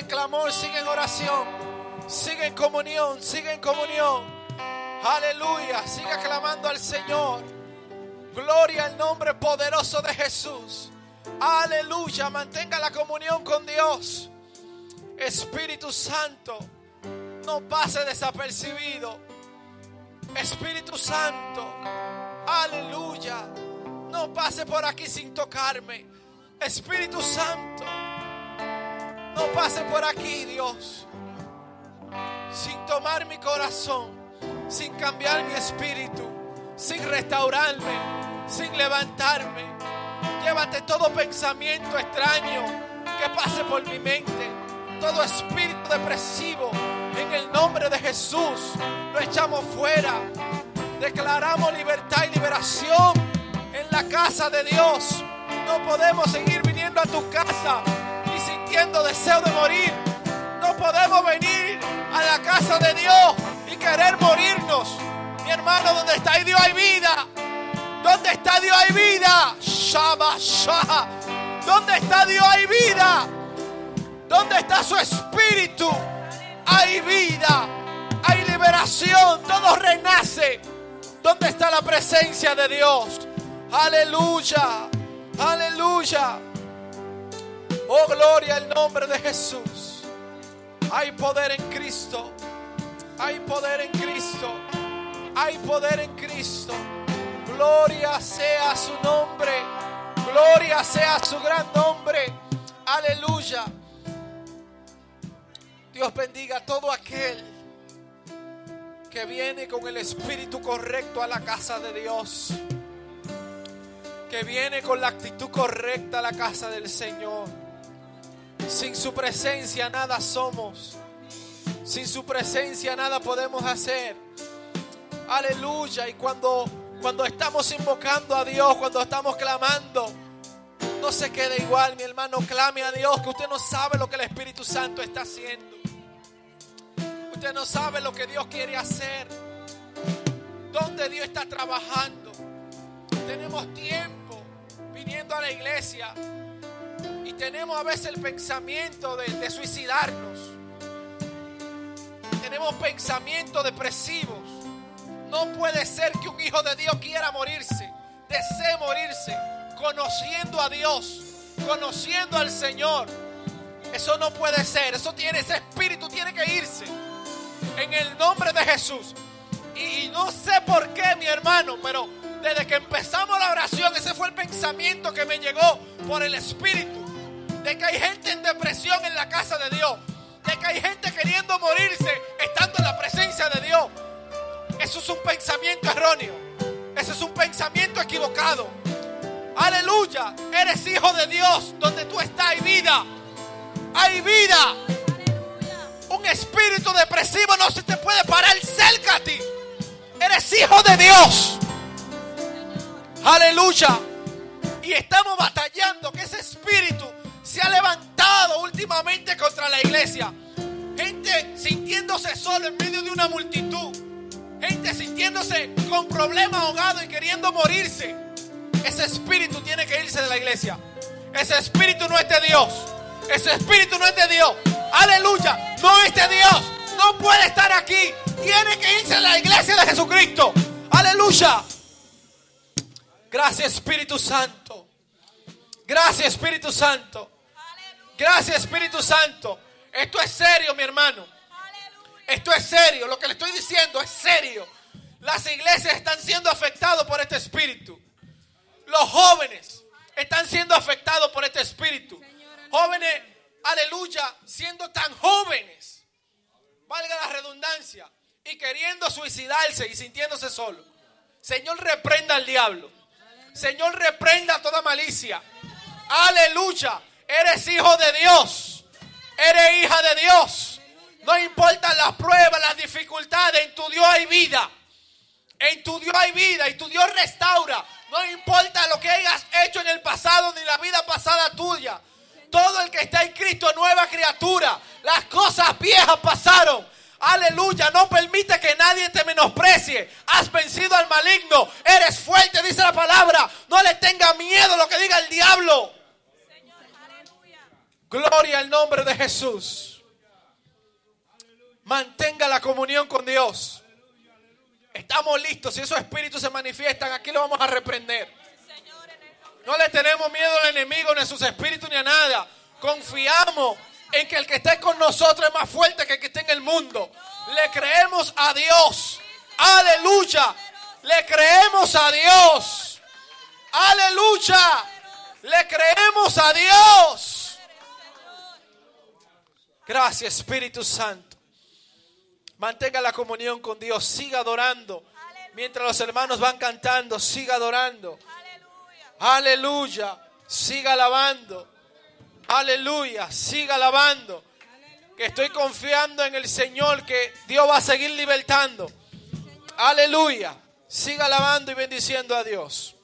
en clamor, sigue en oración, sigue en comunión, sigue en comunión. Aleluya, sigue clamando al Señor. Gloria al nombre poderoso de Jesús. Aleluya, mantenga la comunión con Dios. Espíritu Santo, no pase desapercibido. Espíritu Santo, aleluya, no pase por aquí sin tocarme. Espíritu Santo, no pase por aquí, Dios, sin tomar mi corazón, sin cambiar mi espíritu, sin restaurarme, sin levantarme. Llévate todo pensamiento extraño que pase por mi mente, todo espíritu depresivo. En el nombre de Jesús lo echamos fuera. Declaramos libertad y liberación en la casa de Dios. No podemos seguir viniendo a tu casa deseo de morir. No podemos venir a la casa de Dios y querer morirnos. Mi hermano, donde está Dios hay vida. ¿Dónde está Dios hay vida? Shaba, shaba. ¿Dónde está Dios hay vida? ¿Dónde está su espíritu? Hay vida, hay liberación, todo renace. ¿Dónde está la presencia de Dios? Aleluya, aleluya. Oh, gloria al nombre de Jesús. Hay poder en Cristo. Hay poder en Cristo. Hay poder en Cristo. Gloria sea su nombre. Gloria sea su gran nombre. Aleluya. Dios bendiga a todo aquel que viene con el espíritu correcto a la casa de Dios. Que viene con la actitud correcta a la casa del Señor. Sin su presencia nada somos. Sin su presencia nada podemos hacer. Aleluya. Y cuando, cuando estamos invocando a Dios, cuando estamos clamando, no se quede igual, mi hermano. Clame a Dios, que usted no sabe lo que el Espíritu Santo está haciendo. Usted no sabe lo que Dios quiere hacer. Dónde Dios está trabajando. Tenemos tiempo viniendo a la iglesia y tenemos a veces el pensamiento de, suicidarnos. Tenemos pensamientos depresivos. No puede ser que un hijo de Dios quiera morirse, desee morirse, conociendo a Dios, conociendo al Señor. Eso no puede ser. Eso tiene, ese espíritu tiene que irse. En el nombre de Jesús. Y no sé por qué, mi hermano, pero desde que empezamos la oración, ese fue el pensamiento que me llegó por el Espíritu. De que hay gente en depresión en la casa de Dios. De que hay gente queriendo morirse estando en la presencia de Dios. Eso es un pensamiento erróneo. Eso es un pensamiento equivocado. Aleluya. Eres hijo de Dios. Donde tú estás hay vida. Hay vida. Un espíritu depresivo no se te puede parar cerca a ti. Eres hijo de Dios. Aleluya. Y estamos batallando que ese espíritu se ha levantado últimamente contra la iglesia. Gente sintiéndose solo en medio de una multitud. Gente sintiéndose con problemas ahogados y queriendo morirse. Ese espíritu tiene que irse de la iglesia. Ese espíritu no es de Dios. Ese espíritu no es de Dios. Aleluya. No es de Dios. No puede estar aquí. Tiene que irse de la iglesia de Jesucristo. Aleluya. Gracias Espíritu Santo. Gracias Espíritu Santo. Gracias Espíritu Santo. Esto es serio, mi hermano. Esto es serio. Lo que le estoy diciendo es serio. Las iglesias están siendo afectadas por este espíritu. Los jóvenes están siendo afectados por este espíritu. Jóvenes, aleluya, siendo tan jóvenes. Valga la redundancia. Y queriendo suicidarse y sintiéndose solo. Señor, reprenda al diablo. Señor, reprenda toda malicia. Aleluya. Eres hijo de Dios. Eres hija de Dios. No importan las pruebas, las dificultades. En tu Dios hay vida. En tu Dios hay vida y tu Dios restaura. No importa lo que hayas hecho en el pasado ni la vida pasada tuya. Todo el que está en Cristo es nueva criatura. Las cosas viejas pasaron. Aleluya, no permite que nadie te menosprecie. Has vencido al maligno. Eres fuerte, dice la palabra. No le tenga miedo lo que diga el diablo. Gloria al nombre de Jesús. Mantenga la comunión con Dios. Estamos listos. Si esos espíritus se manifiestan, aquí lo vamos a reprender. No le tenemos miedo al enemigo, ni a sus espíritus, ni a nada. Confiamos en que el que esté con nosotros es más fuerte que el que esté en el mundo. Le creemos a Dios. Aleluya. Le creemos a Dios. Aleluya. Le creemos a Dios. Gracias Espíritu Santo. Mantenga la comunión con Dios. Siga adorando. Mientras los hermanos van cantando, siga adorando. Aleluya. Siga alabando. Aleluya. Siga alabando. Que estoy confiando en el Señor que Dios va a seguir libertando. Aleluya. Siga alabando y bendiciendo a Dios.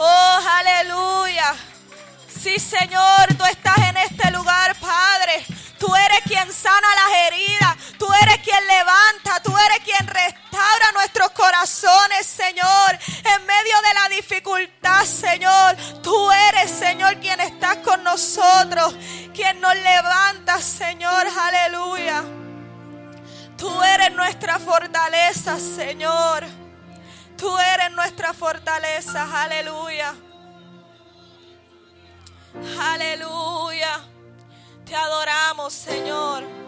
Oh, aleluya. Sí, Señor, tú estás en este lugar, Padre. Tú eres quien sana las heridas, tú eres quien levanta, tú eres quien restaura nuestros corazones, Señor. En medio de la dificultad, Señor, tú eres, Señor, quien estás con nosotros, quien nos levanta, Señor, aleluya. Tú eres nuestra fortaleza, Señor. Tú eres nuestra fortaleza. Aleluya. Aleluya. Te adoramos, Señor.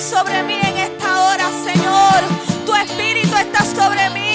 Su mano y de una adoración genuina y dele gracias al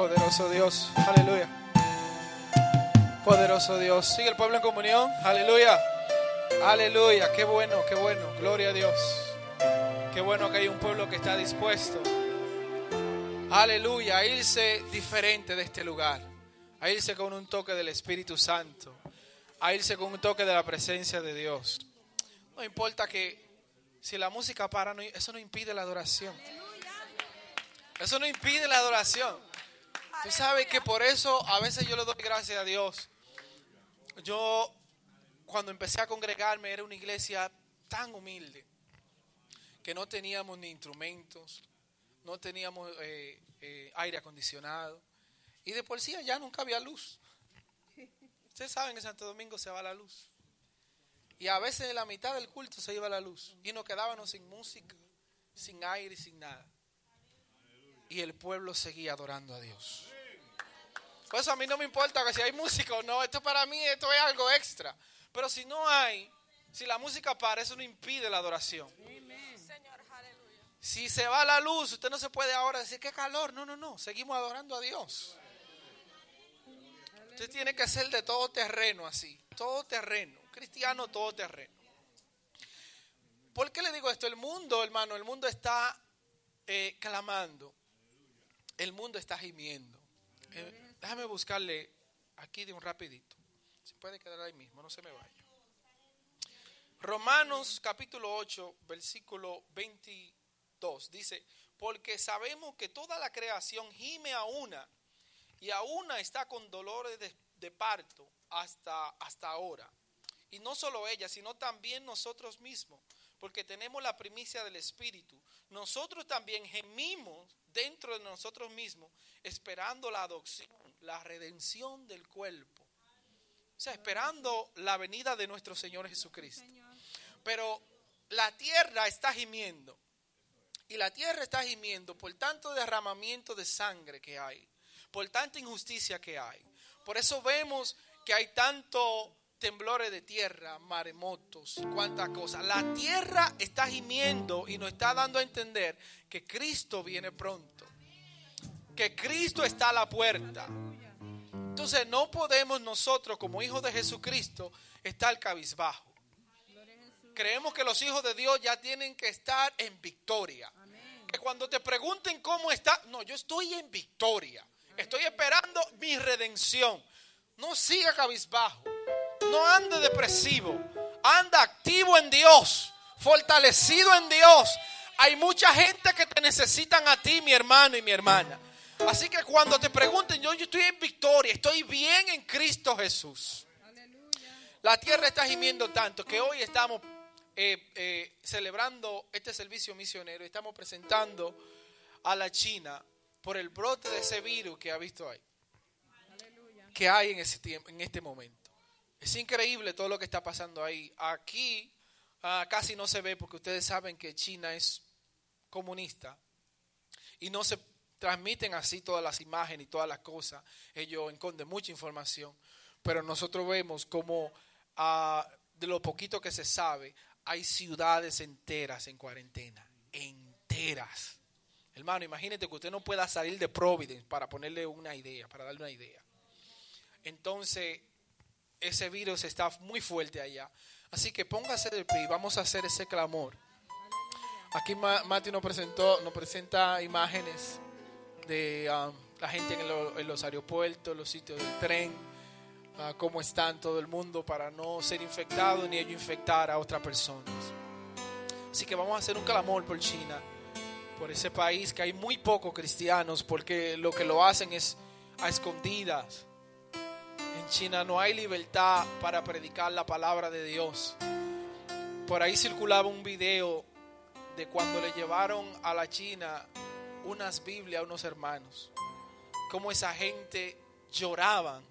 Poderoso Dios, aleluya. Poderoso Dios. Sigue el pueblo en comunión, aleluya. Aleluya, qué bueno, qué bueno. Gloria a Dios. Qué bueno que hay un pueblo que está dispuesto. Aleluya, a irse diferente de este lugar. A irse con un toque del Espíritu Santo. A irse con un toque de la presencia de Dios. No importa que si la música para, eso no impide la adoración. Eso no impide la adoración. Tú sabes que por eso a veces yo le doy gracias a Dios. Yo cuando empecé a congregarme era una iglesia tan humilde que no teníamos ni instrumentos, no teníamos eh, eh, aire acondicionado y de por sí allá nunca había luz. Ustedes saben que Santo Domingo se va la luz. Y a veces en la mitad del culto se iba la luz y nos quedábamos sin música, sin aire sin nada. Y el pueblo seguía adorando a Dios. Por eso a mí no me importa que si hay música o no. Esto para mí esto es algo extra. Pero si no hay, si la música para, eso no impide la adoración. Si se va la luz, usted no se puede ahora decir qué calor. No, no, no. Seguimos adorando a Dios. Usted tiene que ser de todo terreno así. Todo terreno. Cristiano todo terreno. ¿Por qué le digo esto? El mundo, hermano, el mundo está eh, clamando. El mundo está gimiendo. Eh, déjame buscarle aquí de un rapidito. Se puede quedar ahí mismo, no se me vaya. Romanos capítulo 8, versículo 22 dice, porque sabemos que toda la creación gime a una y a una está con dolores de, parto hasta, hasta ahora. Y no solo ella, sino también nosotros mismos, porque tenemos la primicia del Espíritu. Nosotros también gemimos dentro de nosotros mismos, esperando la adopción, la redención del cuerpo. O sea, esperando la venida de nuestro Señor Jesucristo. Pero la tierra está gimiendo. Y la tierra está gimiendo por tanto derramamiento de sangre que hay, por tanta injusticia que hay. Por eso vemos que hay tanto temblores de tierra, maremotos y cuantas cosas. La tierra está gimiendo y nos está dando a entender que Cristo viene pronto. Que Cristo está a la puerta. Entonces no podemos nosotros como hijos de Jesucristo estar cabizbajo. Creemos que los hijos de Dios ya tienen que estar en victoria. Que cuando te pregunten cómo está, no, yo estoy en victoria. Estoy esperando mi redención. No siga cabizbajo. No ande depresivo. Anda activo en Dios. Fortalecido en Dios. Hay mucha gente que te necesitan a ti, mi hermano y mi hermana. Así que cuando te pregunten, yo, yo estoy en victoria, estoy bien en Cristo Jesús. La tierra está gimiendo tanto que hoy estamos eh, eh, celebrando este servicio misionero. Estamos presentando a la China por el brote de ese virus que ha visto ahí. Que hay en, ese tiempo, en este momento. Es increíble todo lo que está pasando ahí. Aquí ah, casi no se ve porque ustedes saben que China es comunista y no se transmiten así todas las imágenes y todas las cosas. Ellos esconden mucha información, pero nosotros vemos como ah, de lo poquito que se sabe, hay ciudades enteras en cuarentena, enteras. Hermano, imagínate que usted no pueda salir de Providence para ponerle una idea, para darle una idea. Entonces, ese virus está muy fuerte allá. Así que póngase de pie y vamos a hacer ese clamor. Aquí Ma- Mati nos presentó, nos presenta imágenes de um, la gente en, lo- en los aeropuertos, los sitios del tren, a cómo están todo el mundo para no ser infectado ni ello infectar a otras personas. Así que vamos a hacer un clamor por China, por ese país que hay muy pocos cristianos, porque lo que lo hacen es a escondidas. En China no hay libertad para predicar la palabra de Dios. Por ahí circulaba un video de cuando le llevaron a la China unas Biblias a unos hermanos. Cómo esa gente lloraban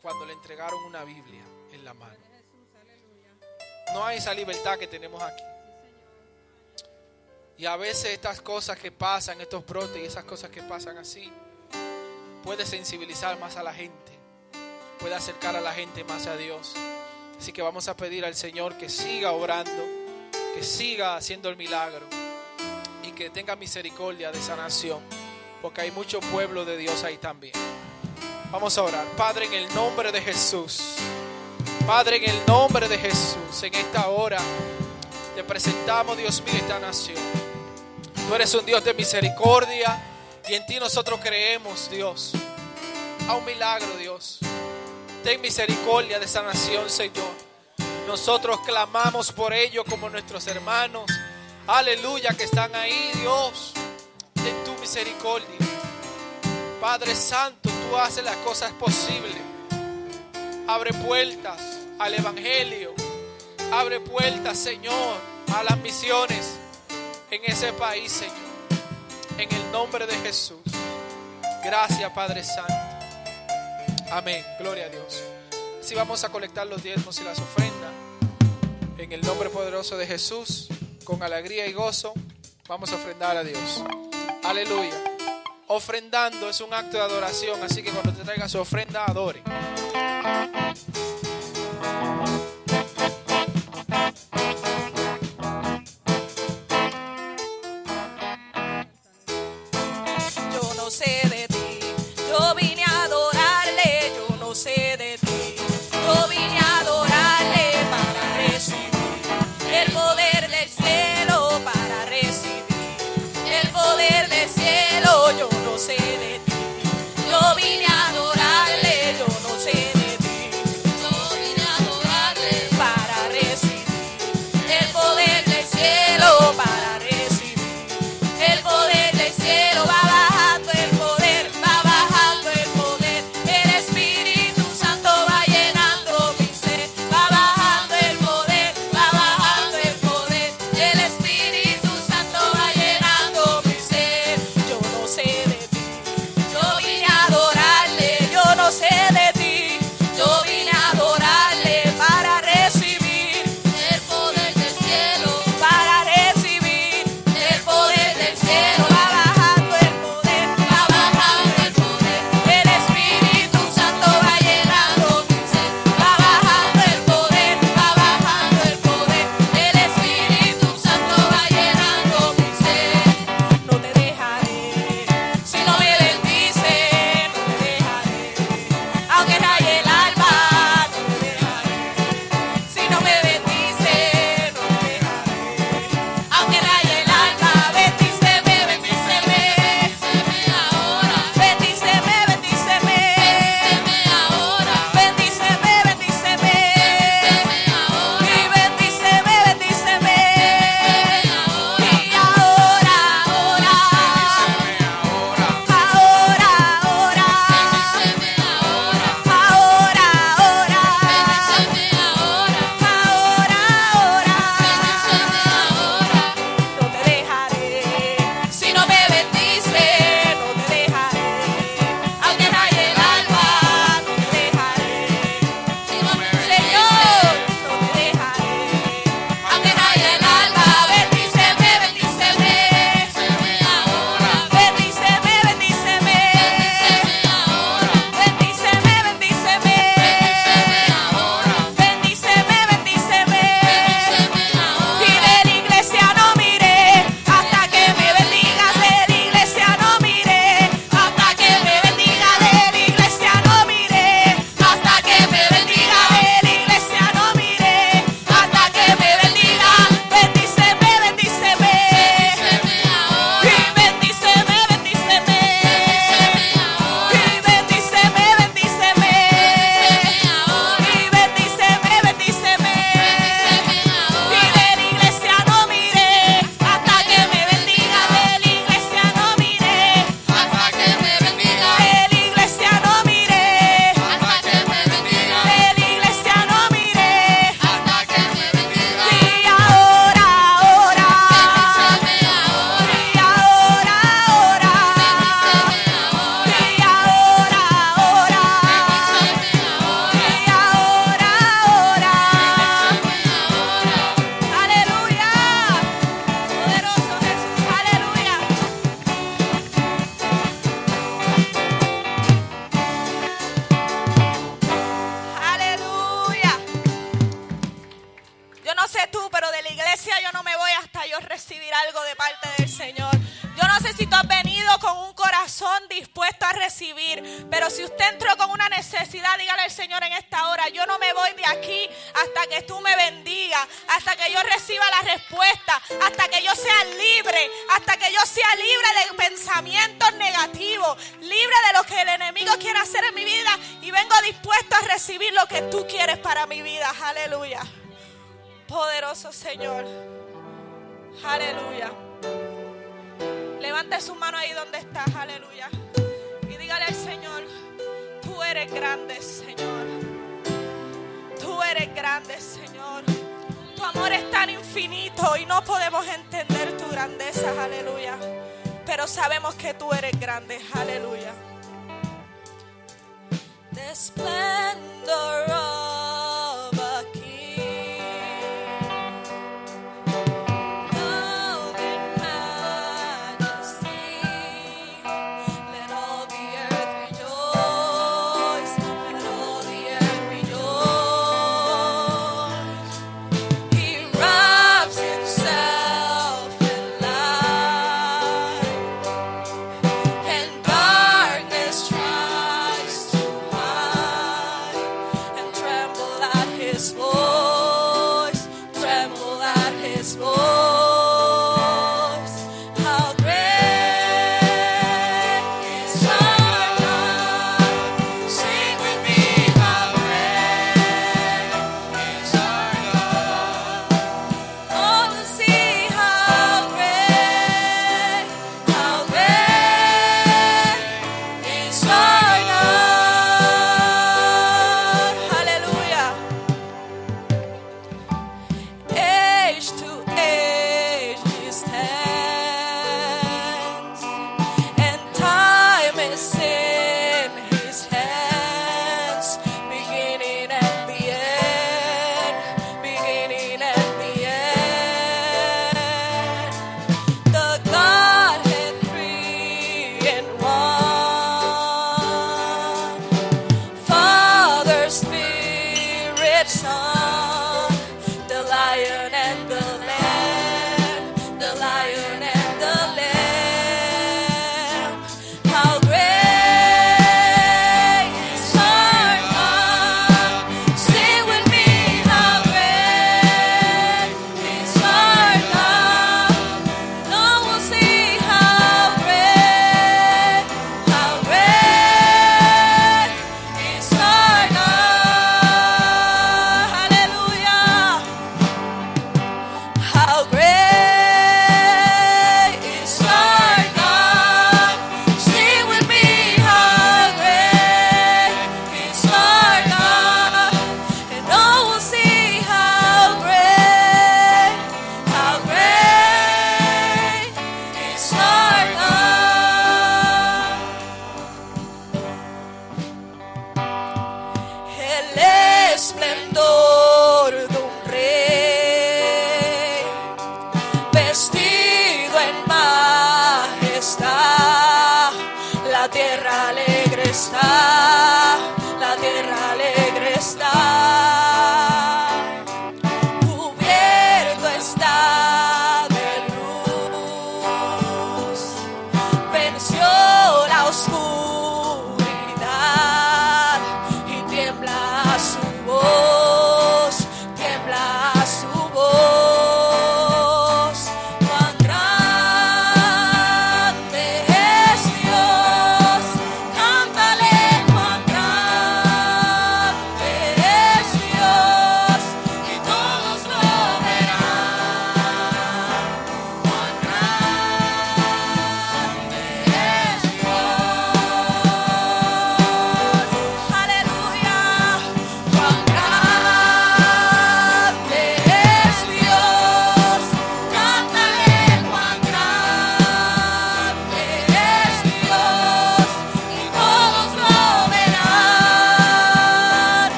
cuando le entregaron una Biblia en la mano. No hay esa libertad que tenemos aquí. Y a veces estas cosas que pasan, estos brotes y esas cosas que pasan así, puede sensibilizar más a la gente, puede acercar a la gente más a Dios. Así que vamos a pedir al Señor que siga orando, que siga haciendo el milagro y que tenga misericordia de esa nación, porque hay mucho pueblo de Dios ahí también. Vamos a orar. Padre, en el nombre de Jesús. Padre, en el nombre de Jesús, en esta hora te presentamos, Dios mío, esta nación. Tú eres un Dios de misericordia y en ti nosotros creemos, Dios, a un milagro, Dios. Ten misericordia de esa nación, Señor. Nosotros clamamos por ellos como nuestros hermanos. Aleluya, que están ahí, Dios. Ten tu misericordia. Padre Santo, tú haces las cosas posibles. Abre puertas al Evangelio. Abre puertas, Señor, a las misiones en ese país, Señor. En el nombre de Jesús. Gracias, Padre Santo. Amén. Gloria a Dios. Así vamos a colectar los diezmos y las ofrendas. En el nombre poderoso de Jesús, con alegría y gozo, vamos a ofrendar a Dios. Aleluya. Ofrendando es un acto de adoración, así que cuando te traiga su ofrenda, adore.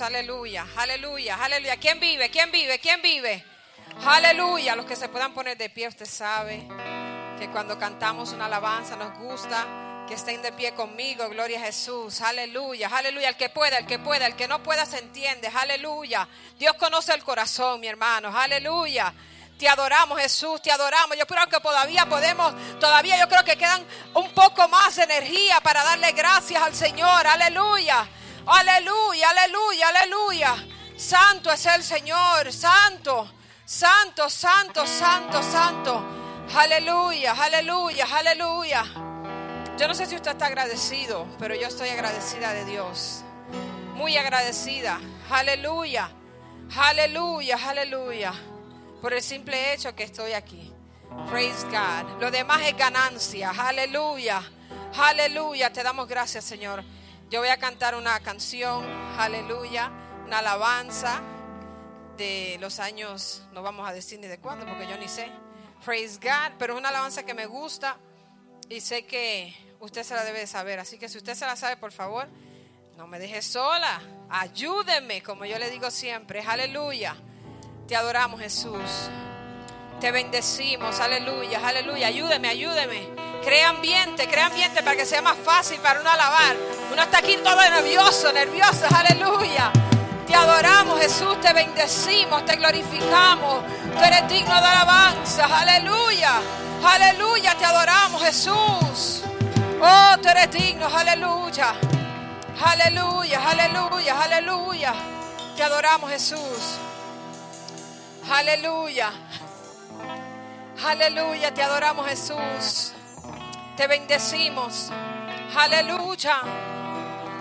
Aleluya, aleluya, aleluya. ¿Quién vive? ¿Quién vive? ¿Quién vive? Aleluya. Los que se puedan poner de pie, usted sabe que cuando cantamos una alabanza nos gusta que estén de pie conmigo. Gloria a Jesús, aleluya, aleluya. El que pueda, el que pueda, el que no pueda se entiende, aleluya. Dios conoce el corazón, mi hermano, aleluya. Te adoramos, Jesús, te adoramos. Yo creo que todavía podemos, todavía yo creo que quedan un poco más de energía para darle gracias al Señor. Aleluya. Aleluya, aleluya, aleluya. Santo es el Señor, santo, santo, santo, santo, santo. Aleluya, aleluya, aleluya. Yo no sé si usted está agradecido, pero yo estoy agradecida de Dios. Muy agradecida. Aleluya, aleluya, aleluya. Por el simple hecho que estoy aquí. Praise God. Lo demás es ganancia. Aleluya. Aleluya. Te damos gracias, Señor. Yo voy a cantar una canción, aleluya, una alabanza de los años, no vamos a decir ni de cuándo, porque yo ni sé. Praise God, pero es una alabanza que me gusta y sé que usted se la debe de saber. Así que si usted se la sabe, por favor, no me deje sola. Ayúdeme, como yo le digo siempre. Aleluya. Te adoramos, Jesús. Te bendecimos. Aleluya, aleluya. Ayúdeme, ayúdeme. Crea ambiente, crea ambiente para que sea más fácil para uno alabar. Uno está aquí todo nervioso, nervioso. Aleluya. Te adoramos, Jesús, te bendecimos, te glorificamos. Tú eres digno de alabanza. Aleluya. Aleluya, te adoramos, Jesús. Oh, tú eres digno. Aleluya. Aleluya, aleluya, aleluya. Te adoramos, Jesús. Aleluya. Aleluya, te adoramos, Jesús. Te bendecimos. Aleluya.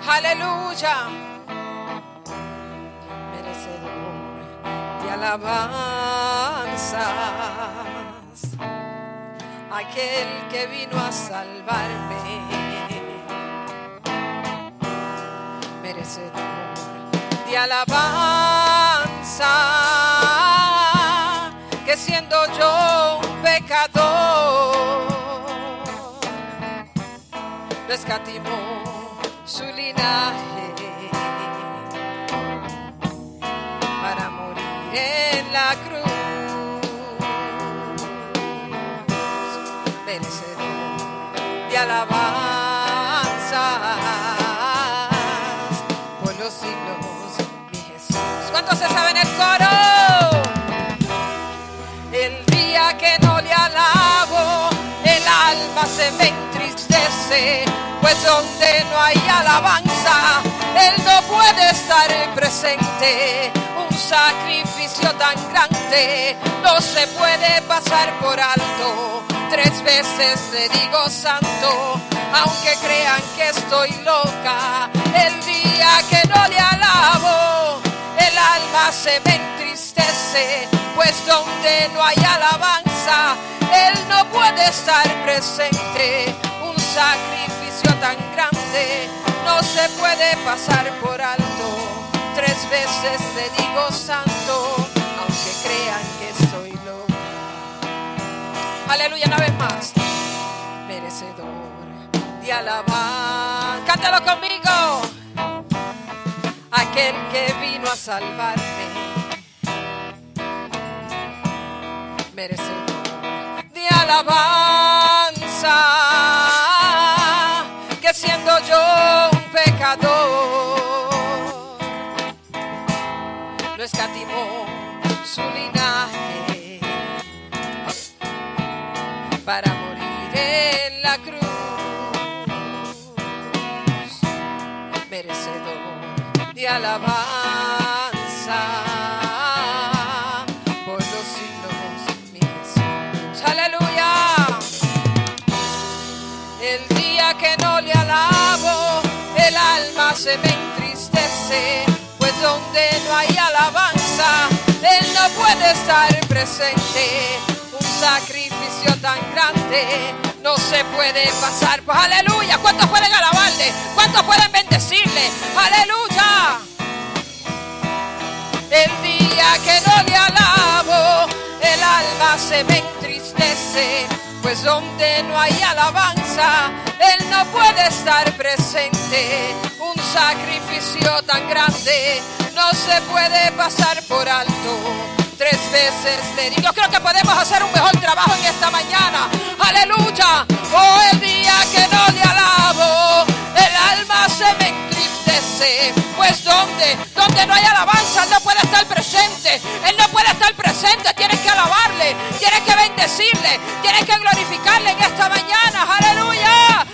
Aleluya. Merecedor de alabanzas. Aquel que vino a salvarme. Merecedor de alabanza. Escatimó su linaje para morir en la cruz. Merecedor de alabanza por los siglos, mi Jesús. ¿Cuántos se saben el coro? El día que no le alabo, el alma se me entristece, pues donde no hay alabanza, Él no puede estar presente. Un sacrificio tan grande no se puede pasar por alto. Tres veces le digo santo, aunque crean que estoy loca. El día que no le alabo, el alma se me entristece, pues donde no hay alabanza, Él no puede estar presente. Un sacrificio tan grande no se puede pasar por alto. Tres veces le digo santo, aunque crean que soy loca. Aleluya, una vez más. Merecedor de alabanza. Cántalo conmigo aquel que vino a salvarme, merecedor de alabanza, alabanza por los siglos, mi Jesús. Aleluya. El día que no le alabo, el alma se me entristece, pues donde no hay alabanza, Él no puede estar presente. Sacrificio tan grande no se puede pasar. Pues aleluya. ¿Cuántos pueden alabarle? ¿Cuántos pueden bendecirle? Aleluya. El día que no le alabo, alma se me entristece, pues donde no hay alabanza, Él no puede estar presente. Un sacrificio tan grande no se puede pasar por alto. Tres veces le digo, creo que podemos hacer un mejor trabajo en esta mañana. Aleluya. Oh, el día que no le alabo, el alma se me entristece. Pues donde, donde no hay alabanza, Él no puede estar presente. Él no puede estar presente. Tienes que alabarle, tienes que bendecirle, tienes que glorificarle en esta mañana. Aleluya.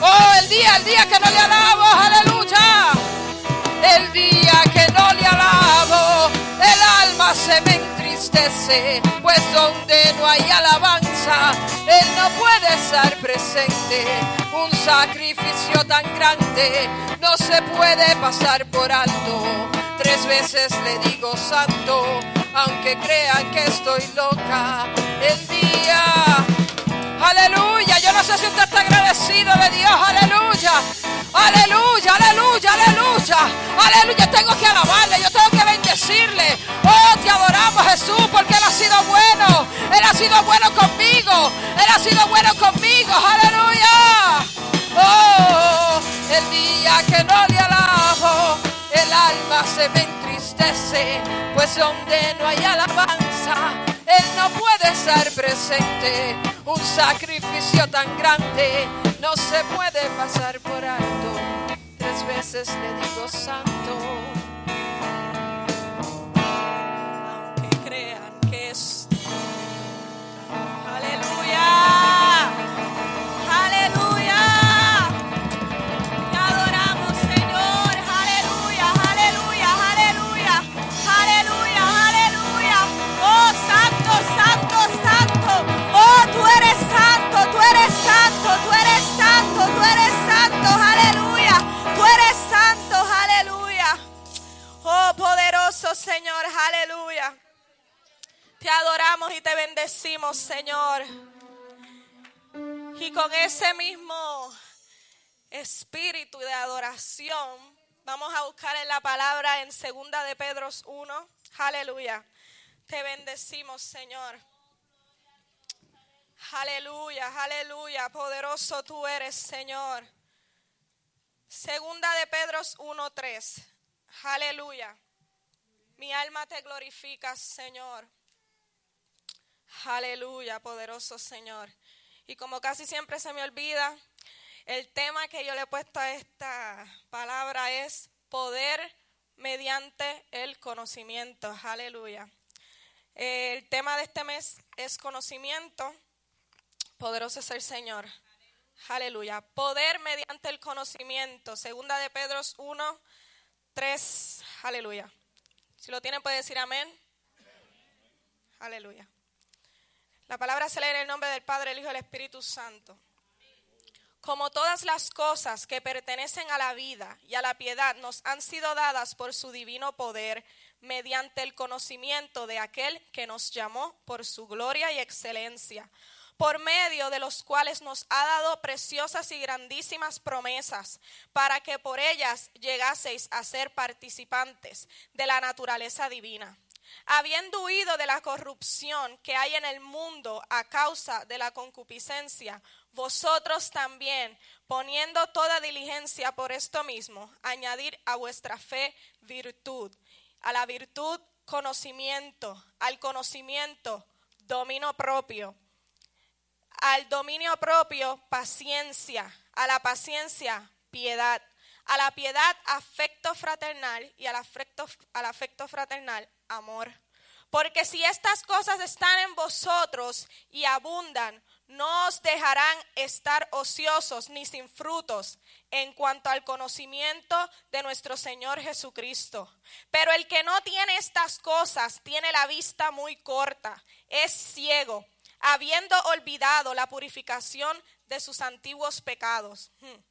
Oh, el día, el día que no le alabo, aleluya. El día que no le entristece, pues donde no hay alabanza, Él no puede estar presente. Un sacrificio tan grande no se puede pasar por alto. Tres veces le digo santo, aunque crean que estoy loca. El día Aleluya. Yo no sé si usted está agradecido de Dios. Aleluya. Aleluya, aleluya, aleluya. Aleluya. Tengo que alabarle. Yo tengo que bendecirle. Oh, te adoramos Jesús porque Él ha sido bueno. Él ha sido bueno conmigo. Él ha sido bueno conmigo. Aleluya. Oh, el día que no le alabo, el alma se me entristece. Pues donde no hay alabanza, Él no puede estar presente. Un sacrificio tan grande no se puede pasar por alto. Tres veces le digo santo. Señor, aleluya. Te adoramos y te bendecimos, Señor. Y con ese mismo espíritu de adoración, vamos a buscar en la palabra en segunda de Pedro 1. Aleluya. Te bendecimos, Señor. Aleluya, aleluya. Poderoso tú eres, Señor. Segunda de Pedro 1:3. Aleluya. Mi alma te glorifica, Señor. Aleluya, poderoso Señor. Y como casi siempre se me olvida, el tema que yo le he puesto a esta palabra es poder mediante el conocimiento. Aleluya. El tema de este mes es conocimiento. Poderoso es el Señor. Aleluya. Poder mediante el conocimiento. Segunda de Pedro 1, 3. Aleluya. Si lo tienen puede decir amén. Aleluya. La palabra se lee en el nombre del Padre, el Hijo y el Espíritu Santo. Como todas las cosas que pertenecen a la vida y a la piedad nos han sido dadas por su divino poder, mediante el conocimiento de aquel que nos llamó por su gloria y excelencia, por medio de los cuales nos ha dado preciosas y grandísimas promesas, para que por ellas llegaseis a ser participantes de la naturaleza divina. Habiendo huido de la corrupción que hay en el mundo a causa de la concupiscencia, vosotros también, poniendo toda diligencia por esto mismo, añadir a vuestra fe virtud, a la virtud conocimiento, al conocimiento dominio propio, al dominio propio paciencia, a la paciencia piedad, a la piedad afecto fraternal y al afecto, al afecto fraternal amor. Porque si estas cosas están en vosotros y abundan, no os dejarán estar ociosos ni sin frutos en cuanto al conocimiento de nuestro Señor Jesucristo. Pero el que no tiene estas cosas tiene la vista muy corta, es ciego, habiendo olvidado la purificación de sus antiguos pecados. Hmm.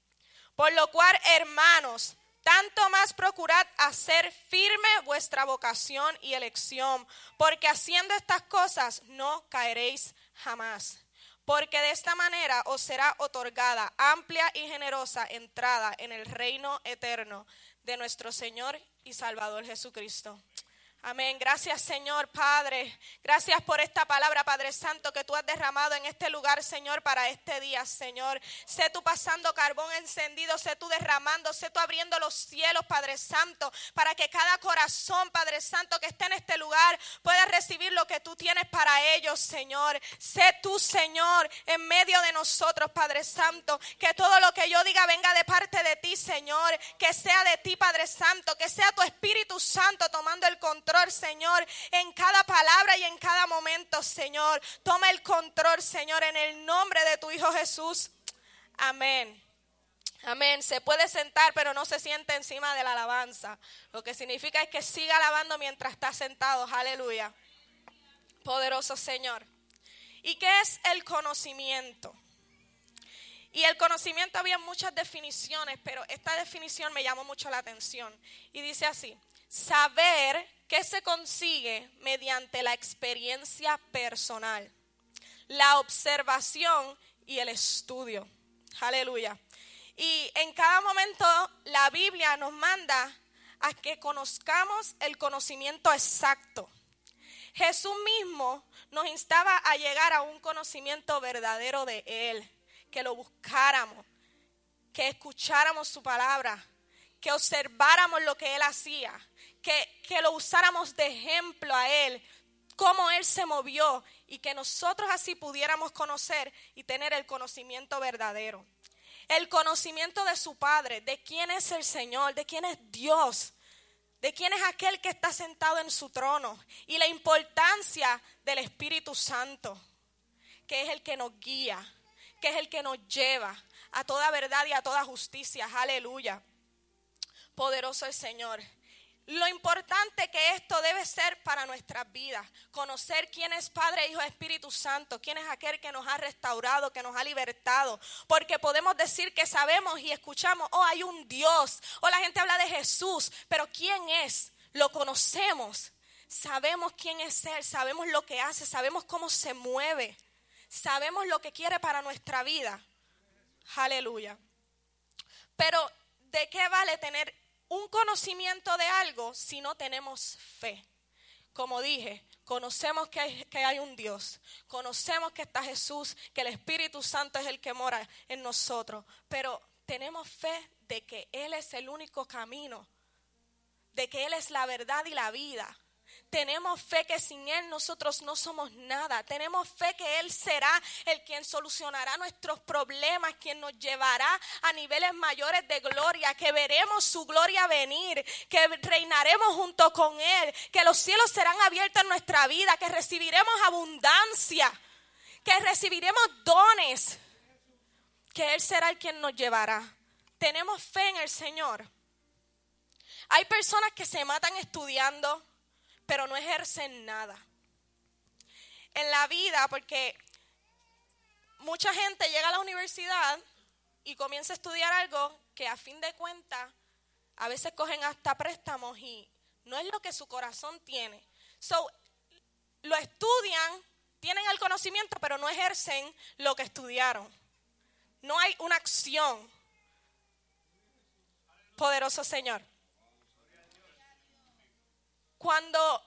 Por lo cual, hermanos, tanto más procurad hacer firme vuestra vocación y elección, porque haciendo estas cosas no caeréis jamás. Porque de esta manera os será otorgada amplia y generosa entrada en el reino eterno de nuestro Señor y Salvador Jesucristo. Amén. Gracias Señor Padre. Gracias por esta palabra Padre Santo que tú has derramado en este lugar Señor para este día Señor. Sé tú pasando carbón encendido, sé tú derramando, sé tú abriendo los cielos Padre Santo para que cada corazón Padre Santo que esté en este lugar pueda recibir lo que tú tienes para ellos Señor. Sé tú Señor en medio de nosotros Padre Santo. Que todo lo que yo diga venga de parte de ti Señor. Que sea de ti Padre Santo. Que sea tu Espíritu Santo tomando el control Señor, en cada palabra y en cada momento, Señor. Toma el control, Señor, en el nombre de tu Hijo Jesús. Amén. Amén. Se puede sentar, pero no se siente encima de la alabanza. Lo que significa es que siga alabando mientras está sentado. Aleluya. Poderoso Señor. ¿Y qué es el conocimiento? Y el conocimiento había muchas definiciones, pero esta definición me llamó mucho la atención. Y dice así, saber que se consigue mediante la experiencia personal, la observación y el estudio. Aleluya. Y en cada momento la Biblia nos manda a que conozcamos el conocimiento exacto. Jesús mismo nos instaba a llegar a un conocimiento verdadero de Él, que lo buscáramos, que escucháramos su palabra, que observáramos lo que Él hacía, que, lo usáramos de ejemplo a Él, cómo Él se movió y que nosotros así pudiéramos conocer y tener el conocimiento verdadero. El conocimiento de su Padre, de quién es el Señor, de quién es Dios, de quién es aquel que está sentado en su trono y la importancia del Espíritu Santo, que es el que nos guía, que es el que nos lleva a toda verdad y a toda justicia. Aleluya. Poderoso el Señor. Lo importante que esto debe ser para nuestras vidas, conocer quién es Padre, Hijo, Espíritu Santo, quién es aquel que nos ha restaurado, que nos ha libertado, porque podemos decir que sabemos y escuchamos, oh, hay un Dios, o la gente habla de Jesús, pero ¿quién es? Lo conocemos, sabemos quién es Él, sabemos lo que hace, sabemos cómo se mueve, sabemos lo que quiere para nuestra vida. Aleluya. Pero, ¿de qué vale tener un conocimiento de algo si no tenemos fe. Como dije, conocemos que hay, que hay, un Dios, conocemos que está Jesús, que el Espíritu Santo es el que mora en nosotros, pero tenemos fe de que Él es el único camino, de que Él es la verdad y la vida. Tenemos fe que sin Él nosotros no somos nada. Tenemos fe que Él será el quien solucionará nuestros problemas, quien nos llevará a niveles mayores de gloria, que veremos su gloria venir, que reinaremos junto con Él, que los cielos serán abiertos en nuestra vida, que recibiremos abundancia, que recibiremos dones, que Él será el quien nos llevará. Tenemos fe en el Señor. Hay personas que se matan estudiando pero no ejercen nada. En la vida, porque mucha gente llega a la universidad y comienza a estudiar algo que a fin de cuentas a veces cogen hasta préstamos y no es lo que su corazón tiene. So, lo estudian, tienen el conocimiento, pero no ejercen lo que estudiaron. No hay una acción. Poderoso Señor. Cuando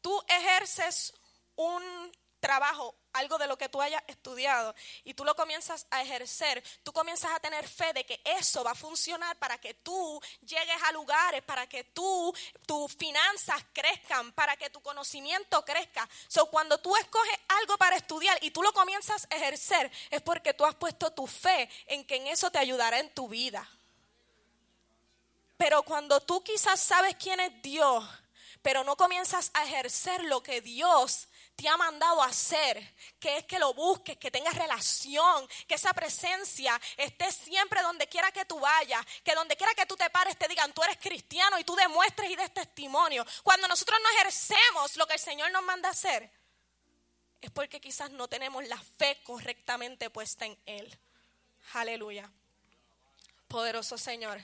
tú ejerces un trabajo, algo de lo que tú hayas estudiado, y tú lo comienzas a ejercer, tú comienzas a tener fe de que eso va a funcionar para que tú llegues a lugares, para que tú, tus finanzas crezcan, para que tu conocimiento crezca. So, cuando tú escoges algo para estudiar y tú lo comienzas a ejercer, es porque tú has puesto tu fe en que en eso te ayudará en tu vida. Pero cuando tú quizás sabes quién es Dios, pero no comienzas a ejercer lo que Dios te ha mandado a hacer, que es que lo busques, que tengas relación, que esa presencia esté siempre donde quiera que tú vayas, que donde quiera que tú te pares te digan, tú eres cristiano y tú demuestres y des testimonio. Cuando nosotros no ejercemos lo que el Señor nos manda a hacer, es porque quizás no tenemos la fe correctamente puesta en Él. Aleluya. Poderoso Señor.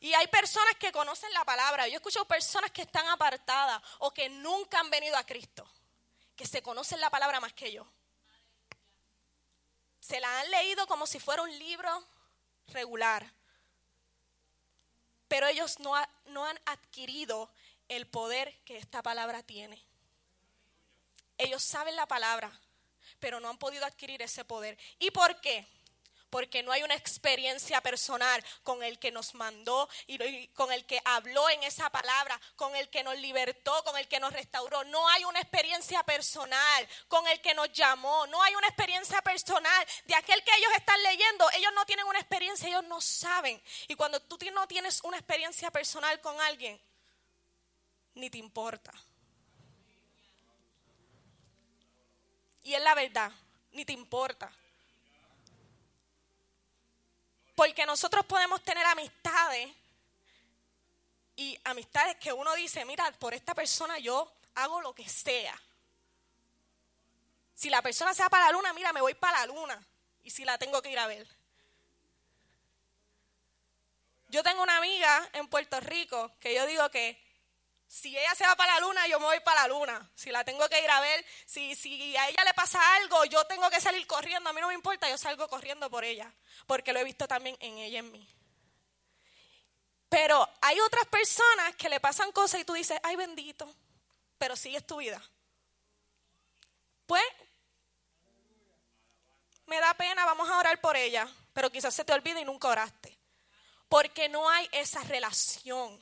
Y hay personas que conocen la palabra. Yo escucho personas que están apartadas o que nunca han venido a Cristo, que se conocen la palabra más que yo. Se la han leído como si fuera un libro regular. Pero ellos no, no han adquirido el poder que esta palabra tiene. Ellos saben la palabra, pero no han podido adquirir ese poder. ¿Y por qué? Porque no hay una experiencia personal con el que nos mandó y con el que habló en esa palabra, con el que nos libertó, con el que nos restauró. No hay una experiencia personal con el que nos llamó. No hay una experiencia personal de aquel que ellos están leyendo. Ellos no tienen una experiencia, ellos no saben. Y cuando tú no tienes una experiencia personal con alguien, ni te importa. Y es la verdad, ni te importa. Porque nosotros podemos tener amistades y amistades que uno dice, mira, por esta persona yo hago lo que sea. Si la persona se va para la luna, mira, me voy para la luna. Y si la tengo que ir a ver. Yo tengo una amiga en Puerto Rico que yo digo que si ella se va para la luna, yo me voy para la luna. Si la tengo que ir a ver, si, si a ella le pasa algo, yo tengo que salir corriendo. A mí no me importa, yo salgo corriendo por ella. Porque lo he visto también en ella y en mí. Pero hay otras personas que le pasan cosas y tú dices, ay bendito, pero sigues tu vida. Pues, me da pena, vamos a orar por ella. Pero quizás se te olvide y nunca oraste. Porque no hay esa relación.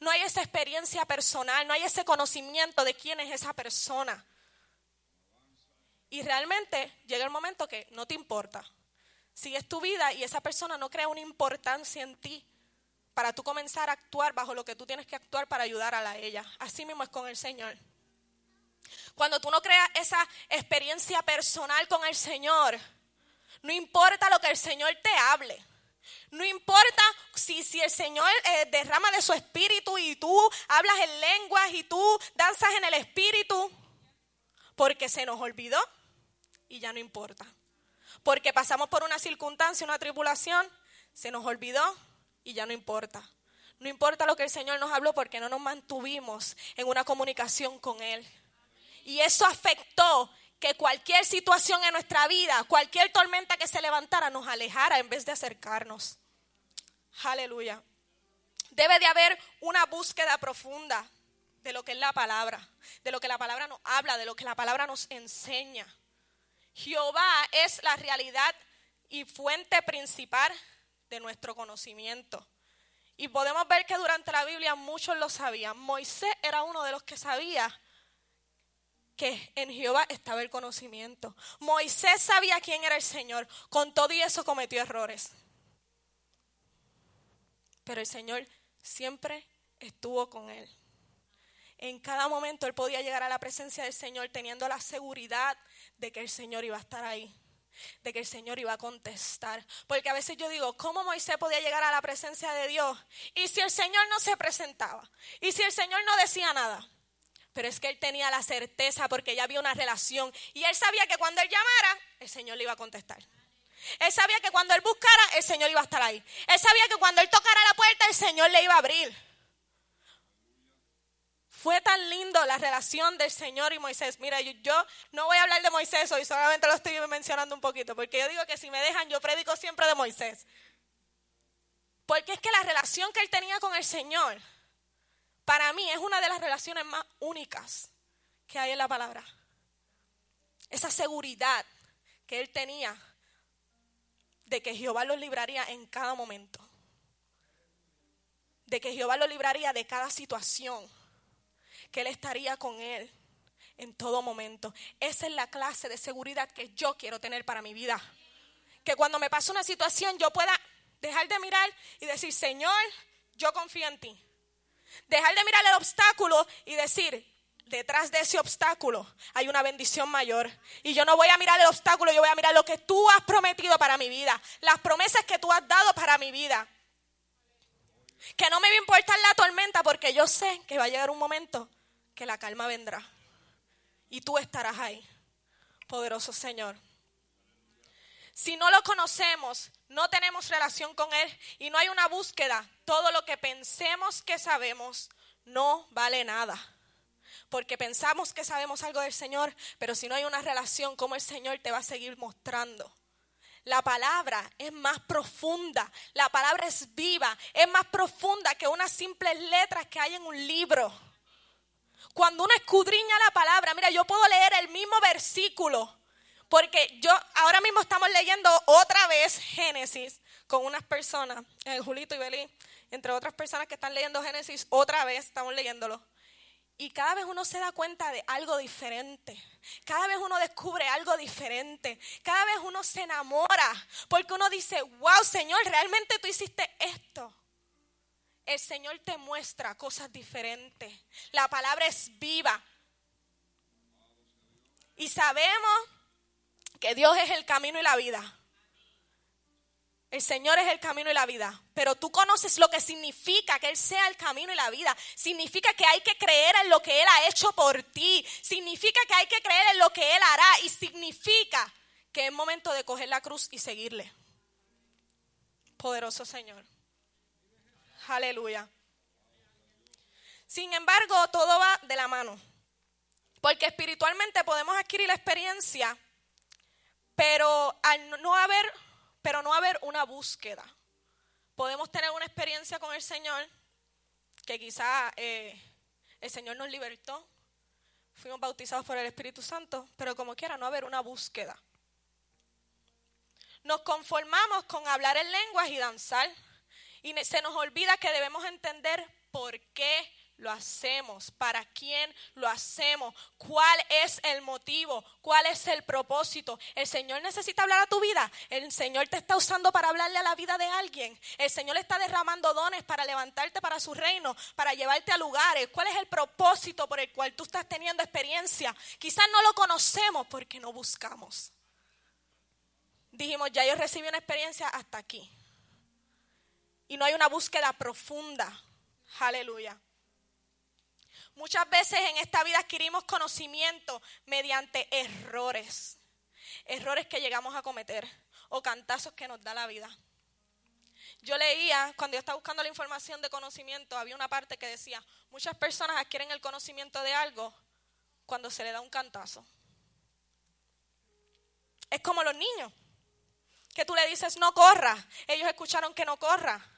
No hay esa experiencia personal, no hay ese conocimiento de quién es esa persona. Y realmente llega el momento que no te importa. Sigues tu vida y esa persona no crea una importancia en ti para tú comenzar a actuar bajo lo que tú tienes que actuar para ayudar a la ella. Así mismo es con el Señor. Cuando tú no creas esa experiencia personal con el Señor, no importa lo que el Señor te hable. No importa si, si el Señor eh, derrama de su espíritu y tú hablas en lenguas y tú danzas en el espíritu, porque se nos olvidó y ya no importa. Porque pasamos por una circunstancia, una tribulación, se nos olvidó y ya no importa. No importa lo que el Señor nos habló porque no nos mantuvimos en una comunicación con Él. Y eso afectó que cualquier situación en nuestra vida, cualquier tormenta que se levantara, nos alejara en vez de acercarnos. Aleluya. Debe de haber una búsqueda profunda de lo que es la palabra, de lo que la palabra nos habla, de lo que la palabra nos enseña. Jehová es la realidad y fuente principal de nuestro conocimiento. Y podemos ver que durante la Biblia muchos lo sabían. Moisés era uno de los que sabía que en Jehová estaba el conocimiento. Moisés sabía quién era el Señor. Con todo y eso cometió errores. Pero el Señor siempre estuvo con él. En cada momento él podía llegar a la presencia del Señor teniendo la seguridad de que el Señor iba a estar ahí, de que el Señor iba a contestar. Porque a veces yo digo, ¿cómo Moisés podía llegar a la presencia de Dios? Y si el Señor no se presentaba, y si el Señor no decía nada. Pero es que él tenía la certeza porque ya había una relación. Y él sabía que cuando él llamara, el Señor le iba a contestar. Él sabía que cuando él buscara, el Señor iba a estar ahí. Él sabía que cuando él tocara la puerta, el Señor le iba a abrir. Fue tan lindo la relación del Señor y Moisés. Mira, yo, yo, no voy a hablar de Moisés hoy, solamente lo estoy mencionando un poquito, porque yo digo que si me dejan, yo predico siempre de Moisés. Porque es que la relación que él tenía con el Señor para mí es una de las relaciones más únicas que hay en la palabra. Esa seguridad que él tenía de que Jehová lo libraría en cada momento. De que Jehová lo libraría de cada situación. Que Él estaría con Él en todo momento. Esa es la clase de seguridad que yo quiero tener para mi vida. Que cuando me pase una situación yo pueda dejar de mirar y decir, Señor, yo confío en ti. Dejar de mirar el obstáculo y decir, detrás de ese obstáculo hay una bendición mayor. Y yo no voy a mirar el obstáculo, yo voy a mirar lo que tú has prometido para mi vida, las promesas que tú has dado para mi vida. Que no me va a importar la tormenta porque yo sé que va a llegar un momento que la calma vendrá. Y tú estarás ahí, poderoso Señor. Si no lo conocemos, no tenemos relación con Él y no hay una búsqueda, todo lo que pensemos que sabemos no vale nada. Porque pensamos que sabemos algo del Señor, pero si no hay una relación, ¿cómo el Señor te va a seguir mostrando La palabra es más profunda, la palabra es viva, es más profunda que unas simples letras que hay en un libro. Cuando uno escudriña la palabra, mira, yo puedo leer el mismo versículo, porque yo ahora mismo estamos leyendo otra vez Génesis con unas personas, eh, Julito y Belín, entre otras personas que están leyendo Génesis, otra vez estamos leyéndolo. Y cada vez uno se da cuenta de algo diferente. Cada vez uno descubre algo diferente. Cada vez uno se enamora. Porque uno dice, wow, Señor, realmente tú hiciste esto. El Señor te muestra cosas diferentes. La palabra es viva. Y sabemos que Dios es el camino y la vida. El Señor es el camino y la vida, pero tú conoces lo que significa que Él sea el camino y la vida. Significa que hay que creer en lo que Él ha hecho por ti. Significa que hay que creer en lo que Él hará. Y significa que es momento de coger la cruz y seguirle. Poderoso Señor. Aleluya. Sin embargo, todo va de la mano. Porque espiritualmente podemos adquirir la experiencia, pero al no haber pero no haber una búsqueda. Podemos tener una experiencia con el Señor, que quizá eh, el Señor nos libertó, fuimos bautizados por el Espíritu Santo, pero como quiera no haber una búsqueda. Nos conformamos con hablar en lenguas y danzar, y se nos olvida que debemos entender por qué lo hacemos? ¿Para quién lo hacemos? ¿Cuál es el motivo? ¿Cuál es el propósito? ¿El Señor necesita hablar a tu vida? ¿El Señor te está usando para hablarle a la vida de alguien? ¿El Señor está derramando dones para levantarte para su reino, para llevarte a lugares? ¿Cuál es el propósito por el cual tú estás teniendo experiencia? Quizás no lo conocemos porque no buscamos. Dijimos, ya yo recibí una experiencia hasta aquí. Y no hay una búsqueda profunda. Aleluya. Muchas veces en esta vida adquirimos conocimiento mediante errores, errores que llegamos a cometer o cantazos que nos da la vida. Yo leía, cuando yo estaba buscando la información de conocimiento, había una parte que decía, muchas personas adquieren el conocimiento de algo cuando se le da un cantazo. Es como los niños, que tú le dices no corra, ellos escucharon que no corra,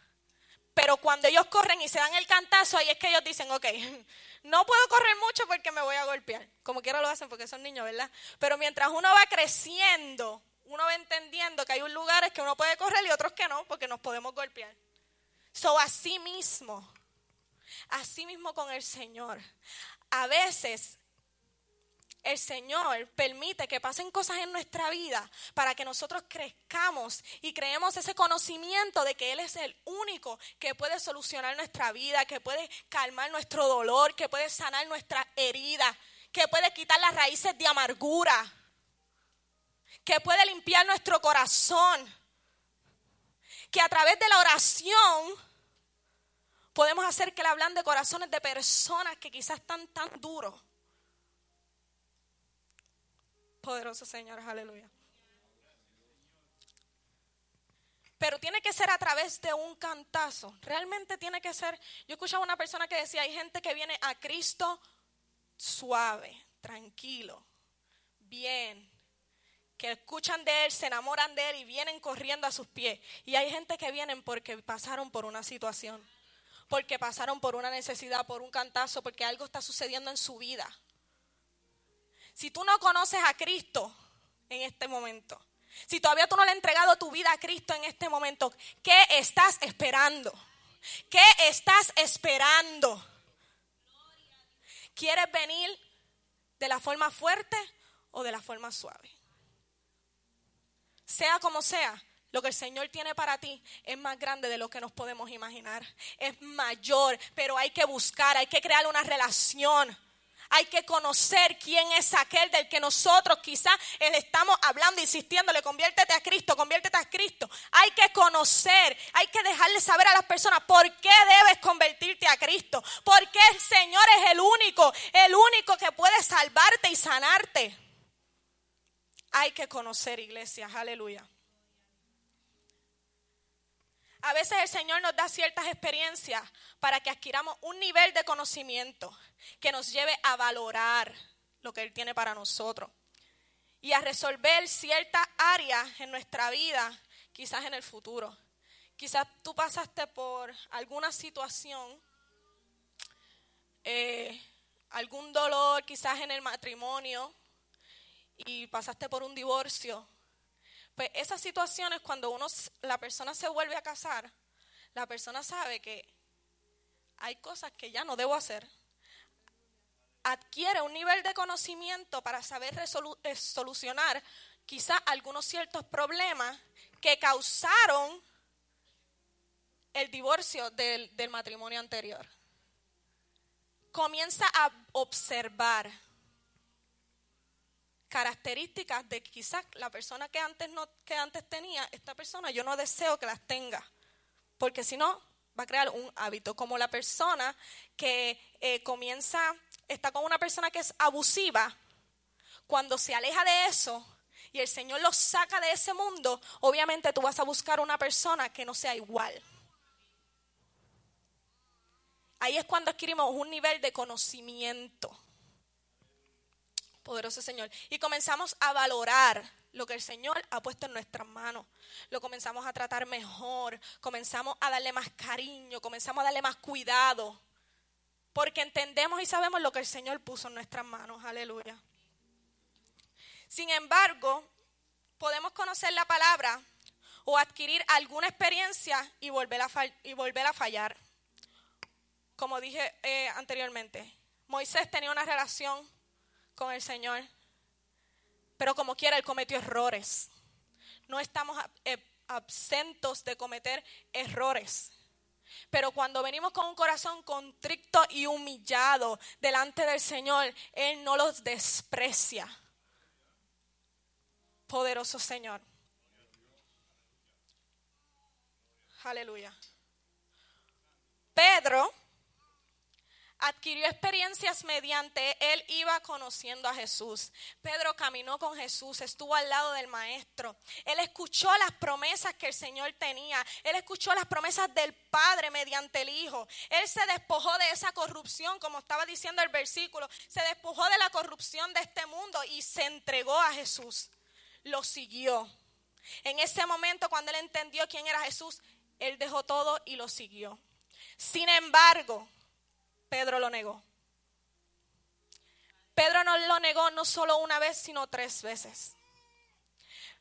pero cuando ellos corren y se dan el cantazo, ahí es que ellos dicen, ok, no puedo correr mucho porque me voy a golpear. Como quiera lo hacen porque son niños, ¿verdad? Pero mientras uno va creciendo, uno va entendiendo que hay lugares que uno puede correr y otros que no, porque nos podemos golpear. So, así mismo, así mismo con el Señor. A veces el Señor permite que pasen cosas en nuestra vida para que nosotros crezcamos y creemos ese conocimiento de que Él es el único que puede solucionar nuestra vida, que puede calmar nuestro dolor, que puede sanar nuestra herida, que puede quitar las raíces de amargura, que puede limpiar nuestro corazón, que a través de la oración podemos hacer que le de corazones de personas que quizás están tan duros Poderoso Señor, aleluya. Pero tiene que ser a través de un cantazo. Realmente tiene que ser. Yo escuchaba una persona que decía: hay gente que viene a Cristo suave, tranquilo, bien, que escuchan de Él, se enamoran de Él y vienen corriendo a sus pies. Y hay gente que vienen porque pasaron por una situación, porque pasaron por una necesidad, por un cantazo, porque algo está sucediendo en su vida. Si tú no conoces a Cristo en este momento, si todavía tú no le has entregado tu vida a Cristo en este momento, ¿qué estás esperando? ¿Qué estás esperando? ¿Quieres venir de la forma fuerte o de la forma suave? Sea como sea, lo que el Señor tiene para ti es más grande de lo que nos podemos imaginar. Es mayor, pero hay que buscar, hay que crear una relación hay que conocer quién es aquel del que nosotros quizás estamos hablando, insistiéndole, conviértete a Cristo, conviértete a Cristo. Hay que conocer, hay que dejarle saber a las personas por qué debes convertirte a Cristo. Porque el Señor es el único, el único que puede salvarte y sanarte. Hay que conocer, iglesia, aleluya. A veces el Señor nos da ciertas experiencias para que adquiramos un nivel de conocimiento que nos lleve a valorar lo que Él tiene para nosotros. y a resolver ciertas áreas en nuestra vida, quizás en el futuro. Quizás tú pasaste por alguna situación, eh, algún dolor, quizás en el matrimonio, y pasaste por un divorcio. Pues esas situaciones, cuando uno, la persona se vuelve a casar, la persona sabe que hay cosas que ya no debo hacer. Adquiere un nivel de conocimiento para saber eh, solucionar quizás algunos ciertos problemas que causaron el divorcio del matrimonio anterior. Comienza a observar características de quizás la persona que antes no que antes tenía esta persona yo no deseo que las tenga porque si no va a crear un hábito. Como la persona que eh, comienza está con una persona que es abusiva cuando se aleja de eso y el Señor lo saca de ese mundo obviamente tú vas a buscar una persona que no sea igual. Ahí es cuando adquirimos un nivel de conocimiento Poderoso Señor. Y comenzamos a valorar lo que el Señor ha puesto en nuestras manos. Lo comenzamos a tratar mejor, comenzamos a darle más cariño, comenzamos a darle más cuidado. Porque entendemos y sabemos lo que el Señor puso en nuestras manos. Aleluya. Sin embargo, podemos conocer la palabra o adquirir alguna experiencia y volver a, y volver a fallar. Como dije eh, anteriormente, Moisés tenía una relación con el Señor. Pero como quiera, Él cometió errores. No estamos eh, absentos de cometer errores. Pero cuando venimos con un corazón contrito y humillado delante del Señor, Él no los desprecia. Poderoso Señor. Aleluya. Pedro adquirió experiencias mediante él iba conociendo a Jesús. Pedro caminó con Jesús, estuvo al lado del maestro. Él escuchó las promesas que el Señor tenía. Él escuchó las promesas del Padre mediante el Hijo. Él se despojó de esa corrupción, como estaba diciendo el versículo. Se despojó de la corrupción de este mundo y se entregó a Jesús. Lo siguió. En ese momento, cuando él entendió quién era Jesús, él dejó todo y lo siguió. Sin embargo, Pedro lo negó. Pedro no lo negó no solo una vez, sino tres veces.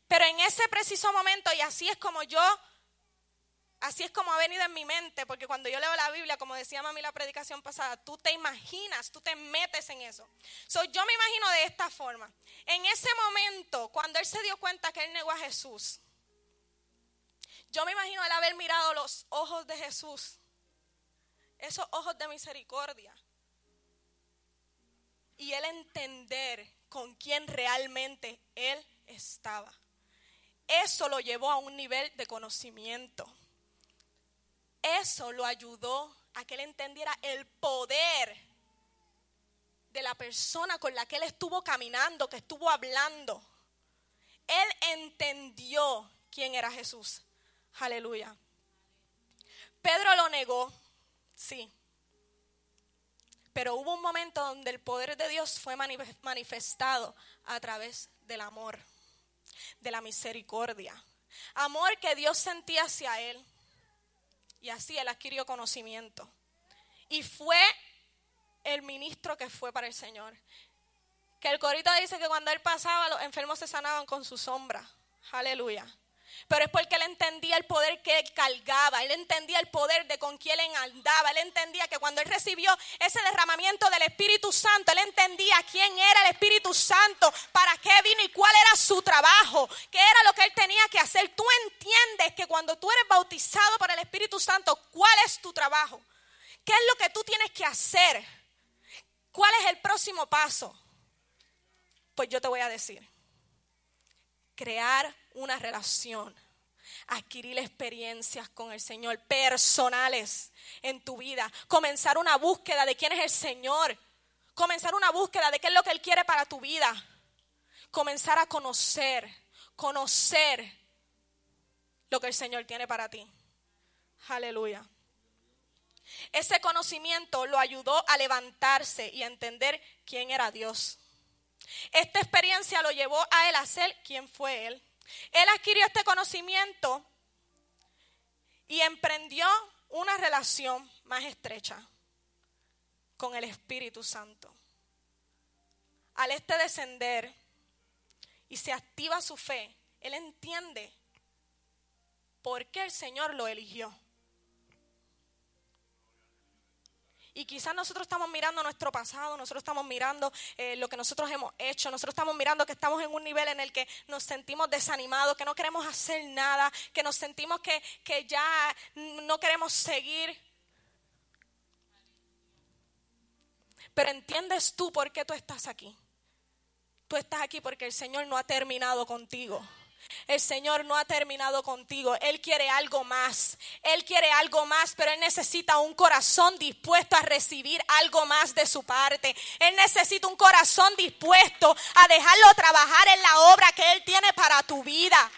Pero en ese preciso momento, y así es como yo, así es como ha venido en mi mente, porque cuando yo leo la Biblia, como decía mami la predicación pasada, tú te imaginas, tú te metes en eso. yo me imagino de esta forma. En ese momento, cuando él se dio cuenta que él negó a Jesús, yo me imagino el haber mirado los ojos de Jesús esos ojos de misericordia. Y él entender con quién realmente él estaba. Eso lo llevó a un nivel de conocimiento. Eso lo ayudó a que él entendiera el poder de la persona con la que él estuvo caminando, que estuvo hablando. Él entendió quién era Jesús. Aleluya. Pedro lo negó, Sí. Pero hubo un momento donde el poder de Dios fue manifestado a través del amor, de la misericordia. Amor que Dios sentía hacia él. Y así él adquirió conocimiento. Y fue el ministro que fue para el Señor. Que el corito dice que cuando él pasaba, los enfermos se sanaban con su sombra. Aleluya. Pero es porque él entendía el poder que él cargaba, él entendía el poder de con quién él andaba, él entendía que cuando él recibió ese derramamiento del Espíritu Santo, él entendía quién era el Espíritu Santo, para qué vino y cuál era su trabajo, qué era lo que él tenía que hacer. Tú entiendes que cuando tú eres bautizado por el Espíritu Santo, ¿cuál es tu trabajo? ¿Qué es lo que tú tienes que hacer? ¿Cuál es el próximo paso? Pues yo te voy a decir crear una relación, adquirir experiencias con el Señor personales en tu vida, comenzar una búsqueda de quién es el Señor, comenzar una búsqueda de qué es lo que Él quiere para tu vida, comenzar a conocer, conocer lo que el Señor tiene para ti. Aleluya. Ese conocimiento lo ayudó a levantarse y a entender quién era Dios. Esta experiencia lo llevó a él a ser quien fue él. Él adquirió este conocimiento y emprendió una relación más estrecha con el Espíritu Santo. Al este descender y se activa su fe, él entiende por qué el Señor lo eligió. Y quizás nosotros estamos mirando nuestro pasado, nosotros estamos mirando eh, lo que nosotros hemos hecho, nosotros estamos mirando que estamos en un nivel en el que nos sentimos desanimados, que no queremos hacer nada, que nos sentimos que, que ya no queremos seguir. Pero entiendes tú por qué tú estás aquí. Tú estás aquí porque el Señor no ha terminado contigo. El Señor no ha terminado contigo. Él quiere algo más. Él quiere algo más, pero Él necesita un corazón dispuesto a recibir algo más de su parte. Él necesita un corazón dispuesto a dejarlo trabajar en la obra que Él tiene para tu vida.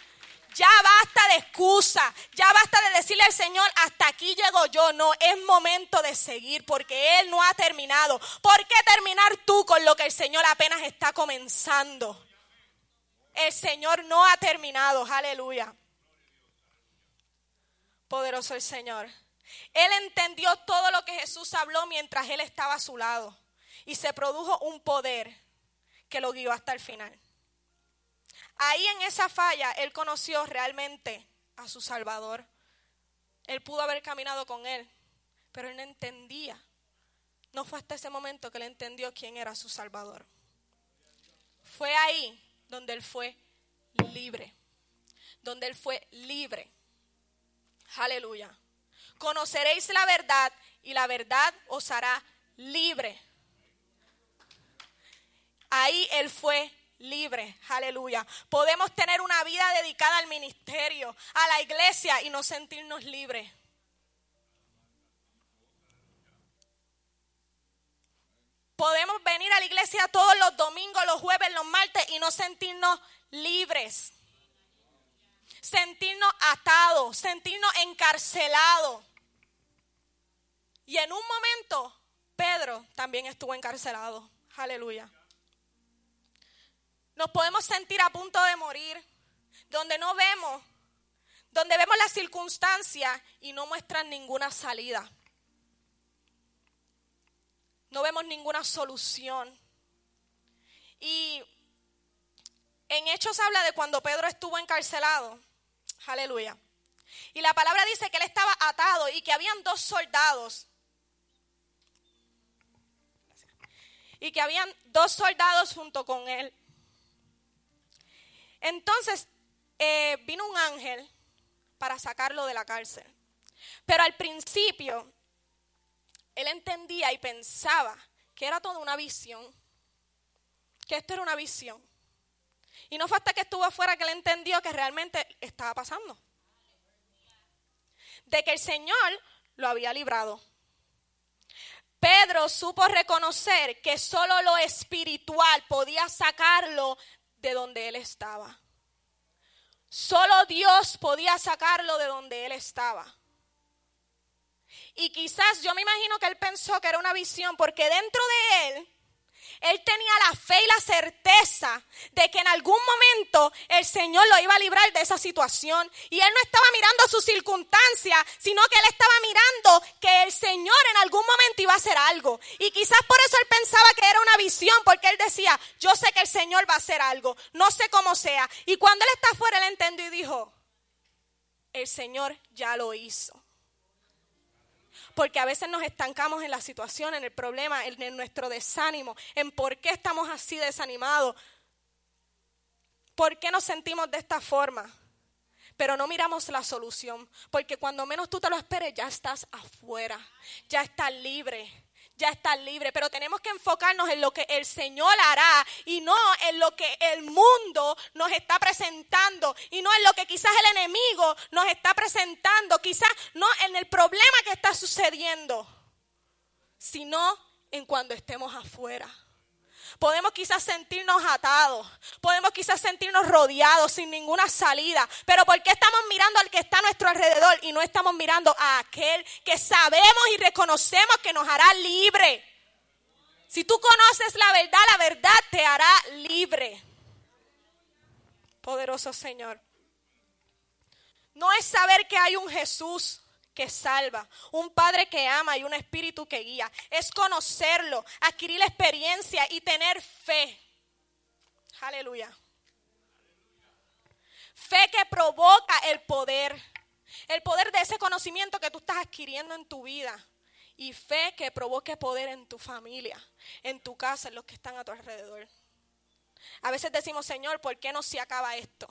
Ya basta de excusa, ya basta de decirle al Señor, hasta aquí llego yo. No, es momento de seguir porque Él no ha terminado. ¿Por qué terminar tú con lo que el Señor apenas está comenzando? El Señor no ha terminado, aleluya. Poderoso el Señor. Él entendió todo lo que Jesús habló mientras Él estaba a su lado. Y se produjo un poder que lo guió hasta el final. Ahí en esa falla Él conoció realmente a su Salvador. Él pudo haber caminado con Él, pero Él no entendía. No fue hasta ese momento que Él entendió quién era su Salvador. Fue ahí donde él fue libre. Donde él fue libre. Aleluya. Conoceréis la verdad y la verdad os hará libre. Ahí él fue libre. Aleluya. Podemos tener una vida dedicada al ministerio, a la iglesia y no sentirnos libres. Podemos venir a la iglesia todos los domingos, los jueves, los martes y no sentirnos libres. Sentirnos atados, sentirnos encarcelados. Y en un momento, Pedro también estuvo encarcelado. Aleluya. Nos podemos sentir a punto de morir, donde no vemos, donde vemos las circunstancias y no muestran ninguna salida no vemos ninguna solución. Y en Hechos habla de cuando Pedro estuvo encarcelado. Aleluya. Y la palabra dice que él estaba atado y que habían dos soldados. Y que habían dos soldados junto con él. Entonces eh, vino un ángel para sacarlo de la cárcel. Pero al principio él entendía y pensaba que era toda una visión, que esto era una visión. Y no fue hasta que estuvo afuera que él entendió que realmente estaba pasando. De que el Señor lo había librado. Pedro supo reconocer que solo lo espiritual podía sacarlo de donde él estaba. Solo Dios podía sacarlo de donde él estaba. Y quizás yo me imagino que él pensó que era una visión porque dentro de él, él tenía la fe y la certeza de que en algún momento el Señor lo iba a librar de esa situación. Y él no estaba mirando sus circunstancias, sino que él estaba mirando que el Señor en algún momento iba a hacer algo. Y quizás por eso él pensaba que era una visión, porque él decía, yo sé que el Señor va a hacer algo, no sé cómo sea. Y cuando él está afuera, él entendió y dijo, el Señor ya lo hizo porque a veces nos estancamos en la situación, en el problema, en, nuestro desánimo, en por qué estamos así desanimados, por qué nos sentimos de esta forma. Pero no miramos la solución, porque cuando menos tú te lo esperes, ya estás afuera, ya estás libre ya está libre, pero tenemos que enfocarnos en lo que el Señor hará y no en lo que el mundo nos está presentando y no en lo que quizás el enemigo nos está presentando, quizás no en el problema que está sucediendo, sino en cuando estemos afuera. Podemos quizás sentirnos atados, podemos quizás sentirnos rodeados sin ninguna salida, pero ¿por qué estamos mirando al que está a nuestro alrededor y no estamos mirando a aquel que sabemos y reconocemos que nos hará libre? Si tú conoces la verdad, la verdad te hará libre. Poderoso Señor. No es saber que hay un Jesús que salva, un Padre que ama y un Espíritu que guía. Es conocerlo, adquirir la experiencia y tener fe. Aleluya. Fe que provoca el poder. El poder de ese conocimiento que tú estás adquiriendo en tu vida y fe que provoque poder en tu familia, en tu casa, en los que están a tu alrededor. A veces decimos, Señor, ¿por qué no se acaba esto?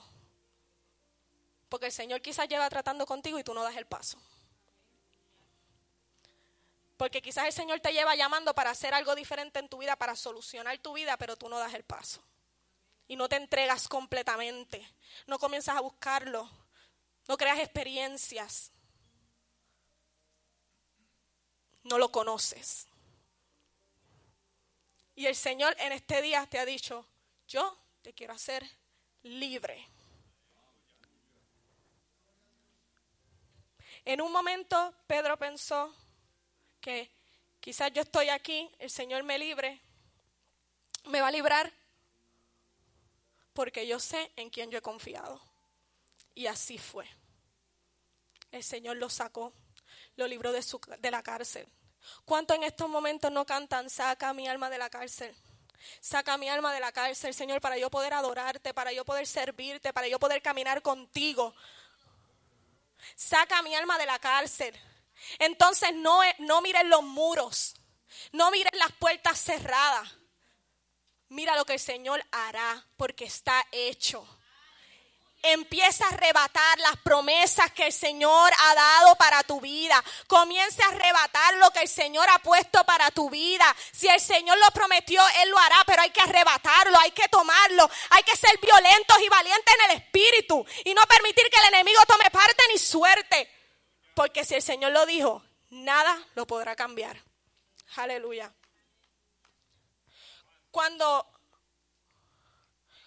Porque el Señor quizás lleva tratando contigo y tú no das el paso. Porque quizás el Señor te lleva llamando para hacer algo diferente en tu vida, para solucionar tu vida, pero tú no das el paso. Y no te entregas completamente. No comienzas a buscarlo. No creas experiencias. no lo conoces. Y el Señor en este día te ha dicho, yo te quiero hacer libre. En un momento Pedro pensó que quizás yo estoy aquí, el Señor me libre, me va a librar porque yo sé en quién yo he confiado. Y así fue. El Señor lo sacó lo libró de, su, de la cárcel. ¿Cuánto en estos momentos no cantan, saca mi alma de la cárcel? Saca mi alma de la cárcel, Señor, para yo poder adorarte, para yo poder servirte, para yo poder caminar contigo. Saca mi alma de la cárcel. Entonces no, no miren los muros, no miren las puertas cerradas. Mira lo que el Señor hará, porque está hecho empieza a arrebatar las promesas que el Señor ha dado para tu vida. Comienza a arrebatar lo que el Señor ha puesto para tu vida. Si el Señor lo prometió, Él lo hará, pero hay que arrebatarlo, hay que tomarlo. Hay que ser violentos y valientes en el espíritu y no permitir que el enemigo tome parte ni suerte. Porque si el Señor lo dijo, nada lo podrá cambiar. Aleluya. Cuando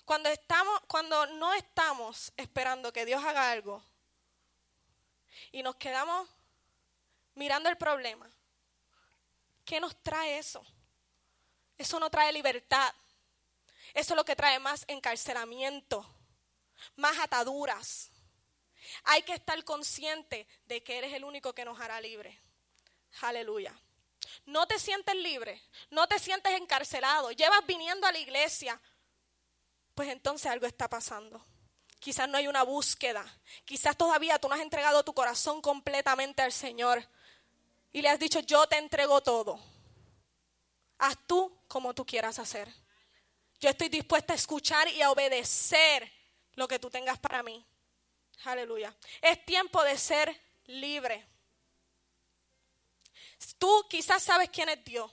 cuando, estamos, cuando no estamos esperando que Dios haga algo y nos quedamos mirando el problema, ¿qué nos trae eso? Eso no trae libertad. Eso es lo que trae más encarcelamiento, más ataduras. Hay que estar consciente de que eres el único que nos hará libre. Aleluya. No te sientes libre, no te sientes encarcelado. Llevas viniendo a la iglesia pues entonces algo está pasando. Quizás no hay una búsqueda. Quizás todavía tú no has entregado tu corazón completamente al Señor. Y le has dicho, yo te entrego todo. Haz tú como tú quieras hacer. Yo estoy dispuesta a escuchar y a obedecer lo que tú tengas para mí. Aleluya. Es tiempo de ser libre. Tú quizás sabes quién es Dios.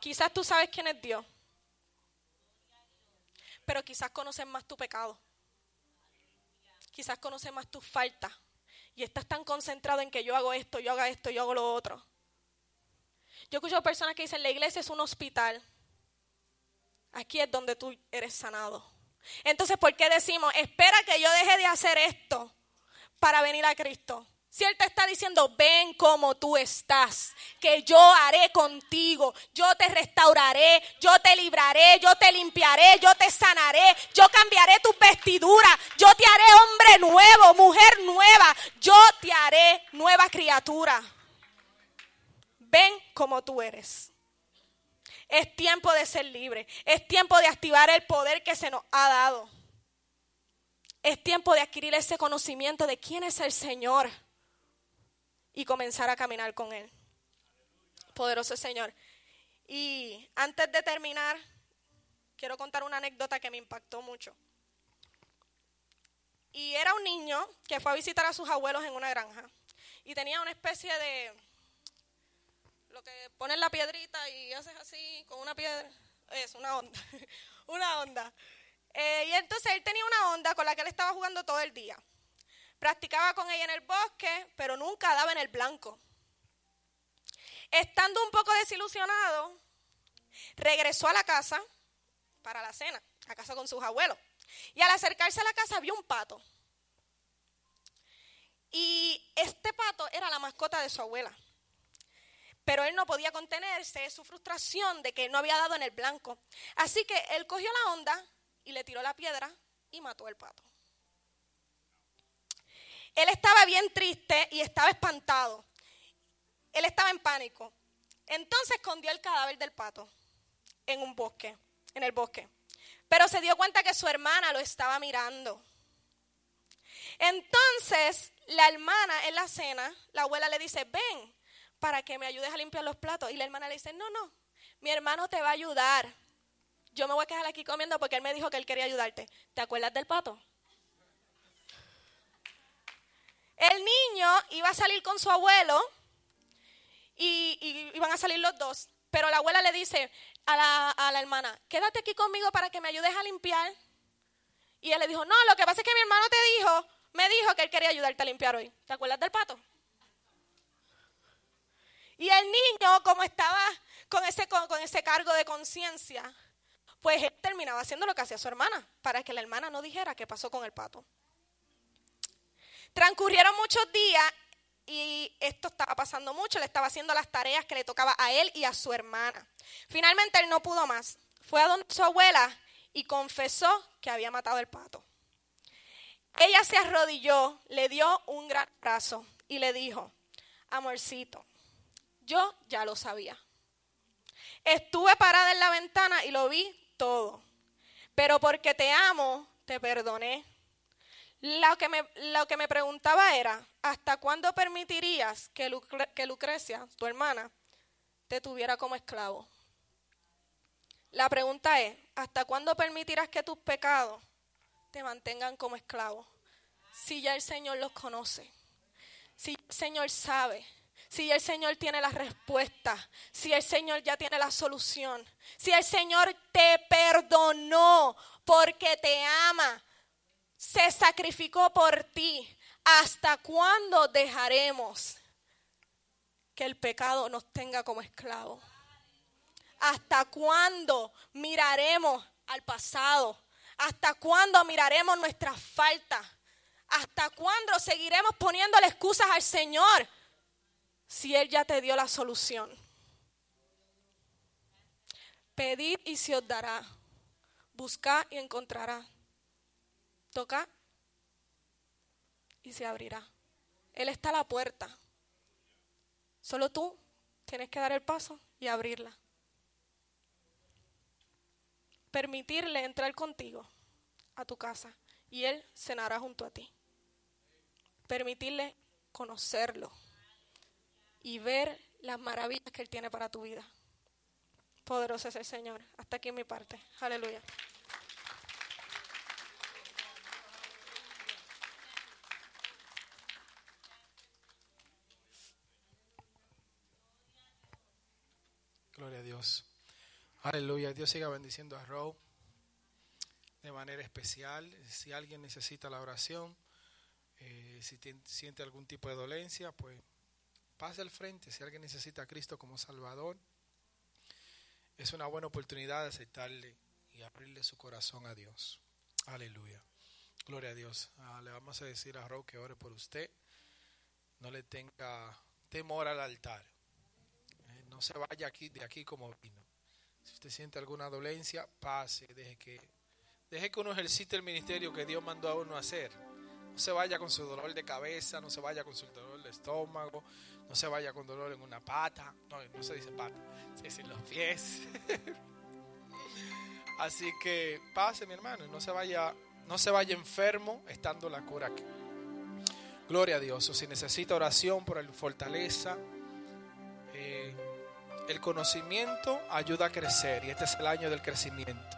Quizás tú sabes quién es Dios, pero quizás conoces más tu pecado. Quizás conoces más tus faltas. Y estás tan concentrado en que yo hago esto, yo hago esto, yo hago lo otro. Yo escucho personas que dicen, la iglesia es un hospital. Aquí es donde tú eres sanado. Entonces, ¿por qué decimos, espera que yo deje de hacer esto para venir a Cristo? Si Él te está diciendo, ven como tú estás, que yo haré contigo, yo te restauraré, yo te libraré, yo te limpiaré, yo te sanaré, yo cambiaré tu vestidura, yo te haré hombre nuevo, mujer nueva, yo te haré nueva criatura. Ven como tú eres. Es tiempo de ser libre, es tiempo de activar el poder que se nos ha dado. Es tiempo de adquirir ese conocimiento de quién es el Señor y comenzar a caminar con Él. Poderoso Señor. Y antes de terminar, quiero contar una anécdota que me impactó mucho. Y era un niño que fue a visitar a sus abuelos en una granja y tenía una especie de lo que pones la piedrita y haces así con una piedra, es una onda, una onda. Eh, y entonces él tenía una onda con la que él estaba jugando todo el día. Practicaba con ella en el bosque, pero nunca daba en el blanco. Estando un poco desilusionado, regresó a la casa para la cena, a casa con sus abuelos. Y al acercarse a la casa vio un pato. Y este pato era la mascota de su abuela. Pero él no podía contenerse su frustración de que no había dado en el blanco. Así que él cogió la onda y le tiró la piedra y mató al pato. Él estaba bien triste y estaba espantado. Él estaba en pánico. Entonces escondió el cadáver del pato en un bosque, en el bosque. Pero se dio cuenta que su hermana lo estaba mirando. Entonces la hermana en la cena, la abuela le dice, ven para que me ayudes a limpiar los platos. Y la hermana le dice, no, no, mi hermano te va a ayudar. Yo me voy a quedar aquí comiendo porque él me dijo que él quería ayudarte. ¿Te acuerdas del pato? El niño iba a salir con su abuelo y, iban a salir los dos. Pero la abuela le dice a la, a la hermana, quédate aquí conmigo para que me ayudes a limpiar. Y él le dijo, no, lo que pasa es que mi hermano te dijo, me dijo que él quería ayudarte a limpiar hoy. ¿Te acuerdas del pato? Y el niño, como estaba con ese, con ese cargo de conciencia, pues él terminaba haciendo lo que hacía su hermana, para que la hermana no dijera qué pasó con el pato. Transcurrieron muchos días y esto estaba pasando mucho, le estaba haciendo las tareas que le tocaba a él y a su hermana. Finalmente él no pudo más. Fue a donde su abuela y confesó que había matado el pato. Ella se arrodilló, le dio un gran abrazo y le dijo, amorcito, yo ya lo sabía. Estuve parada en la ventana y lo vi todo. Pero porque te amo, te perdoné. Lo que me, lo que me preguntaba era, ¿hasta cuándo permitirías que, que Lucrecia, tu hermana, te tuviera como esclavo? La pregunta es, ¿hasta cuándo permitirás que tus pecados te mantengan como esclavo? Si ya el Señor los conoce, si el Señor sabe, si el Señor tiene la respuesta, si el Señor ya tiene la solución, si el Señor te perdonó porque te ama, se sacrificó por ti, ¿hasta cuándo dejaremos que el pecado nos tenga como esclavo? ¿Hasta cuándo miraremos al pasado? ¿Hasta cuándo miraremos nuestras faltas? ¿Hasta cuándo seguiremos poniéndole excusas al Señor si Él ya te dio la solución? Pedid y se os dará. Buscad y encontrará. Toca y se abrirá. Él está a la puerta. Solo tú tienes que dar el paso y abrirla. Permitirle entrar contigo a tu casa y Él cenará junto a ti. Permitirle conocerlo y ver las maravillas que Él tiene para tu vida. Poderoso es el Señor. Hasta aquí mi parte. Aleluya. Gloria a Dios. Aleluya. Dios siga bendiciendo a Row de manera especial. Si alguien necesita la oración, eh, si siente algún tipo de dolencia, pues pase al frente. Si alguien necesita a Cristo como Salvador, es una buena oportunidad de aceptarle y abrirle su corazón a Dios. Aleluya. Gloria a Dios. Ah, le vamos a decir a Row que ore por usted. No le tenga temor al altar. Eh, no se vaya aquí de aquí como vino. Si usted siente alguna dolencia, pase, deje que Deje que uno ejercite el ministerio que Dios mandó a uno hacer. No se vaya con su dolor de cabeza, no se vaya con su dolor de estómago, no se vaya con dolor en una pata. No, no se dice pata, se dice los pies. Así que pase, mi hermano, no se vaya, no se vaya enfermo estando la cura aquí. Gloria a Dios. O si necesita oración por el fortaleza, eh, el conocimiento ayuda a crecer y este es el año del crecimiento.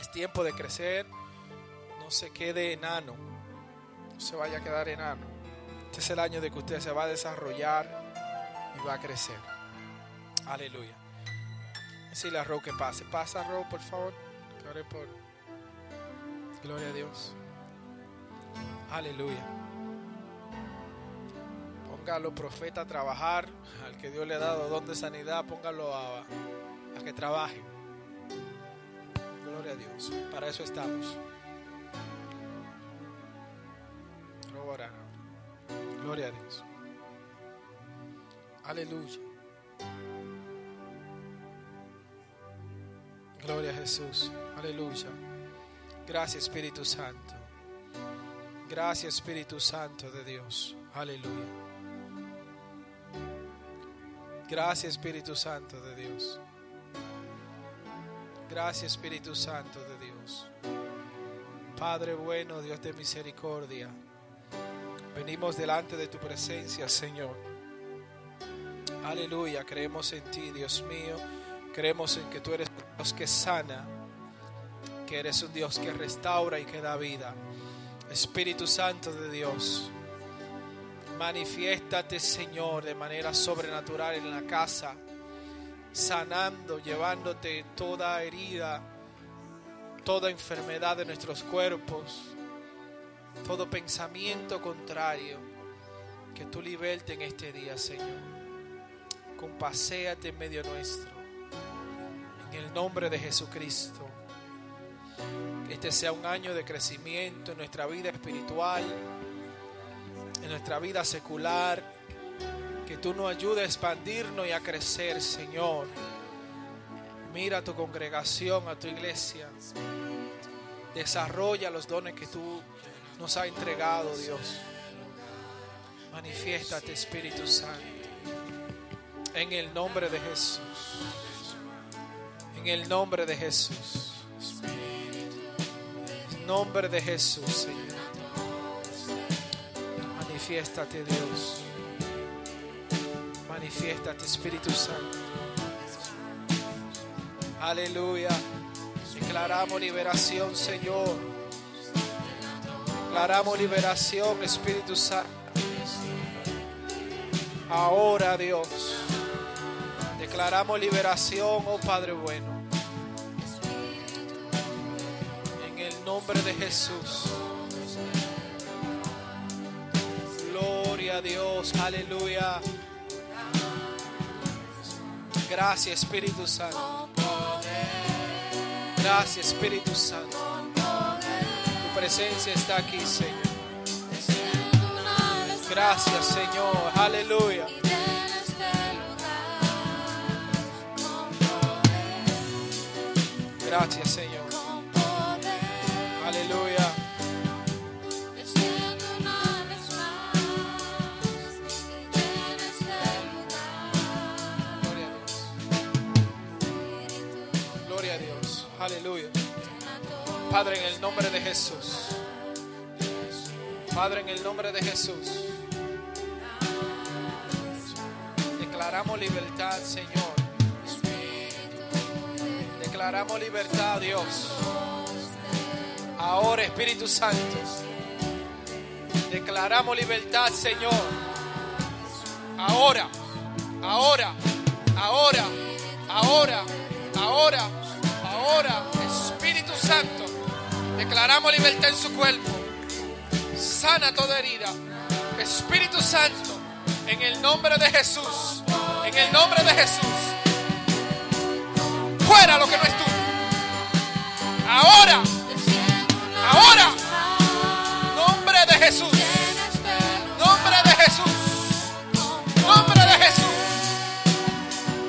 Es tiempo de crecer. No se quede enano. Se vaya a quedar enano. Este es el año de que usted se va a desarrollar y va a crecer. Aleluya. Decirle a Ro que pase. Pasa, Ro, por favor. Por. Gloria a Dios. Aleluya. Póngalo, profeta, a trabajar. Al que Dios le ha dado don de sanidad, póngalo a que trabaje. Gloria a Dios. Para eso estamos. Gloria a Dios. Aleluya. Gloria a Jesús. Aleluya. Gracias Espíritu Santo. Gracias Espíritu Santo de Dios. Aleluya. Gracias Espíritu Santo de Dios. Gracias Espíritu Santo de Dios. Padre bueno, Dios de misericordia. Venimos delante de tu presencia, Señor. Aleluya, creemos en ti, Dios mío. Creemos en que tú eres un Dios que sana, que eres un Dios que restaura y que da vida. Espíritu Santo de Dios, manifiéstate, Señor, de manera sobrenatural en la casa, sanando, llevándote toda herida, toda enfermedad de nuestros cuerpos, todo pensamiento contrario, que tú liberte en este día, Señor. Compaséate en medio nuestro. En el nombre de Jesucristo. Que este sea un año de crecimiento en nuestra vida espiritual, en nuestra vida secular. Que tú nos ayudes a expandirnos y a crecer, Señor. Mira a tu congregación, a tu iglesia. Desarrolla los dones que tú nos has entregado, Dios. Manifiéstate, Espíritu Santo. En el nombre de Jesús. En el nombre de Jesús. En nombre de Jesús, Señor. Manifiéstate, Dios. Manifiéstate, Espíritu Santo. Aleluya. Declaramos liberación, Señor. Declaramos liberación, Espíritu Santo. Ahora, Dios. Declaramos liberación, oh Padre bueno. En el nombre de Jesús. Gloria a Dios, aleluya. Gracias Espíritu Santo. Gracias Espíritu Santo. Presencia está aquí, Señor. Gracias Señor, aleluya. Gracias Señor. Aleluya. Gloria a Dios. Gloria a Dios. Aleluya. Padre, en el nombre de Jesús. Padre, en el nombre de Jesús. Declaramos libertad, Señor. Declaramos libertad, Dios. Ahora, Espíritu Santo. Declaramos libertad, Señor. Ahora, ahora, ahora, ahora, ahora, ahora, Espíritu Santo. Declaramos libertad en su cuerpo. Sana toda herida. Espíritu Santo, en el nombre de Jesús. En el nombre de Jesús. Fuera lo que no es tuyo. Ahora, ahora. Nombre de Jesús. Nombre de Jesús. Nombre de Jesús.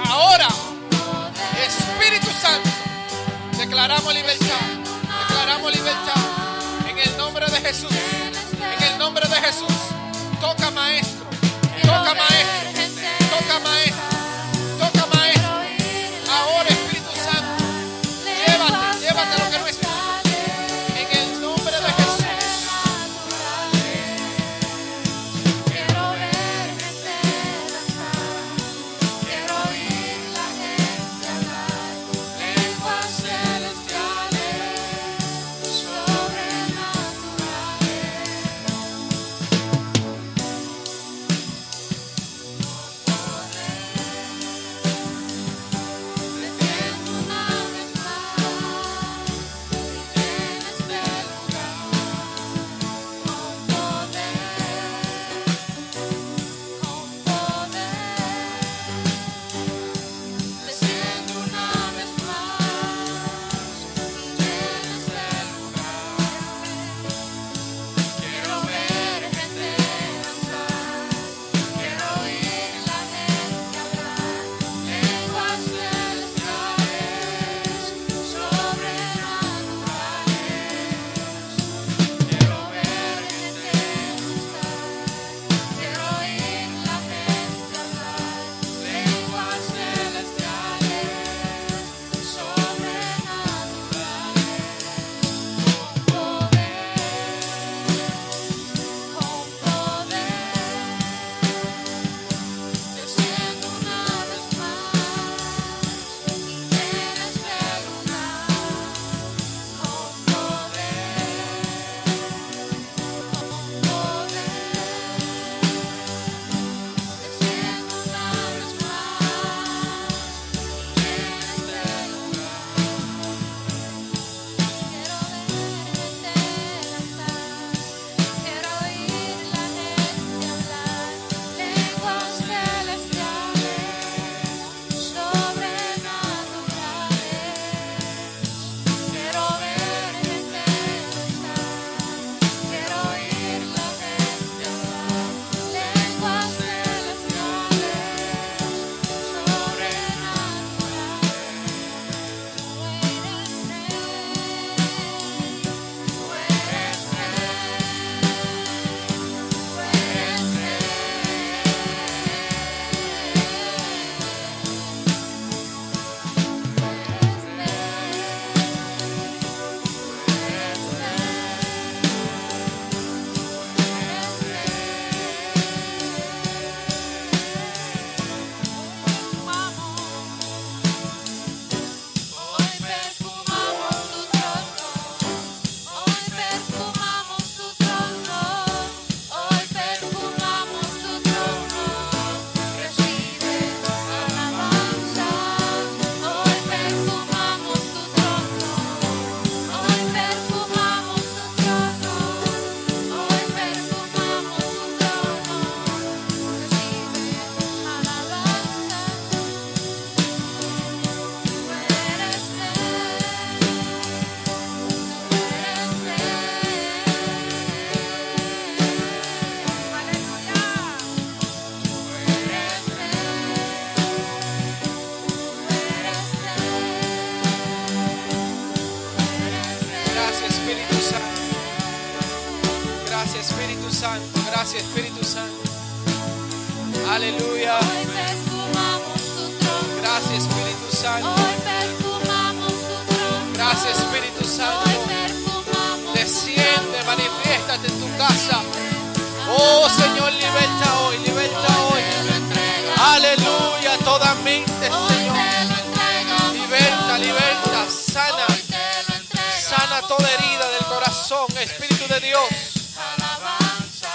Ahora, Espíritu Santo, declaramos libertad. Libertad. En el nombre de Jesús. En el nombre de Jesús. Toca maestro. Toca maestro. Toca maestro.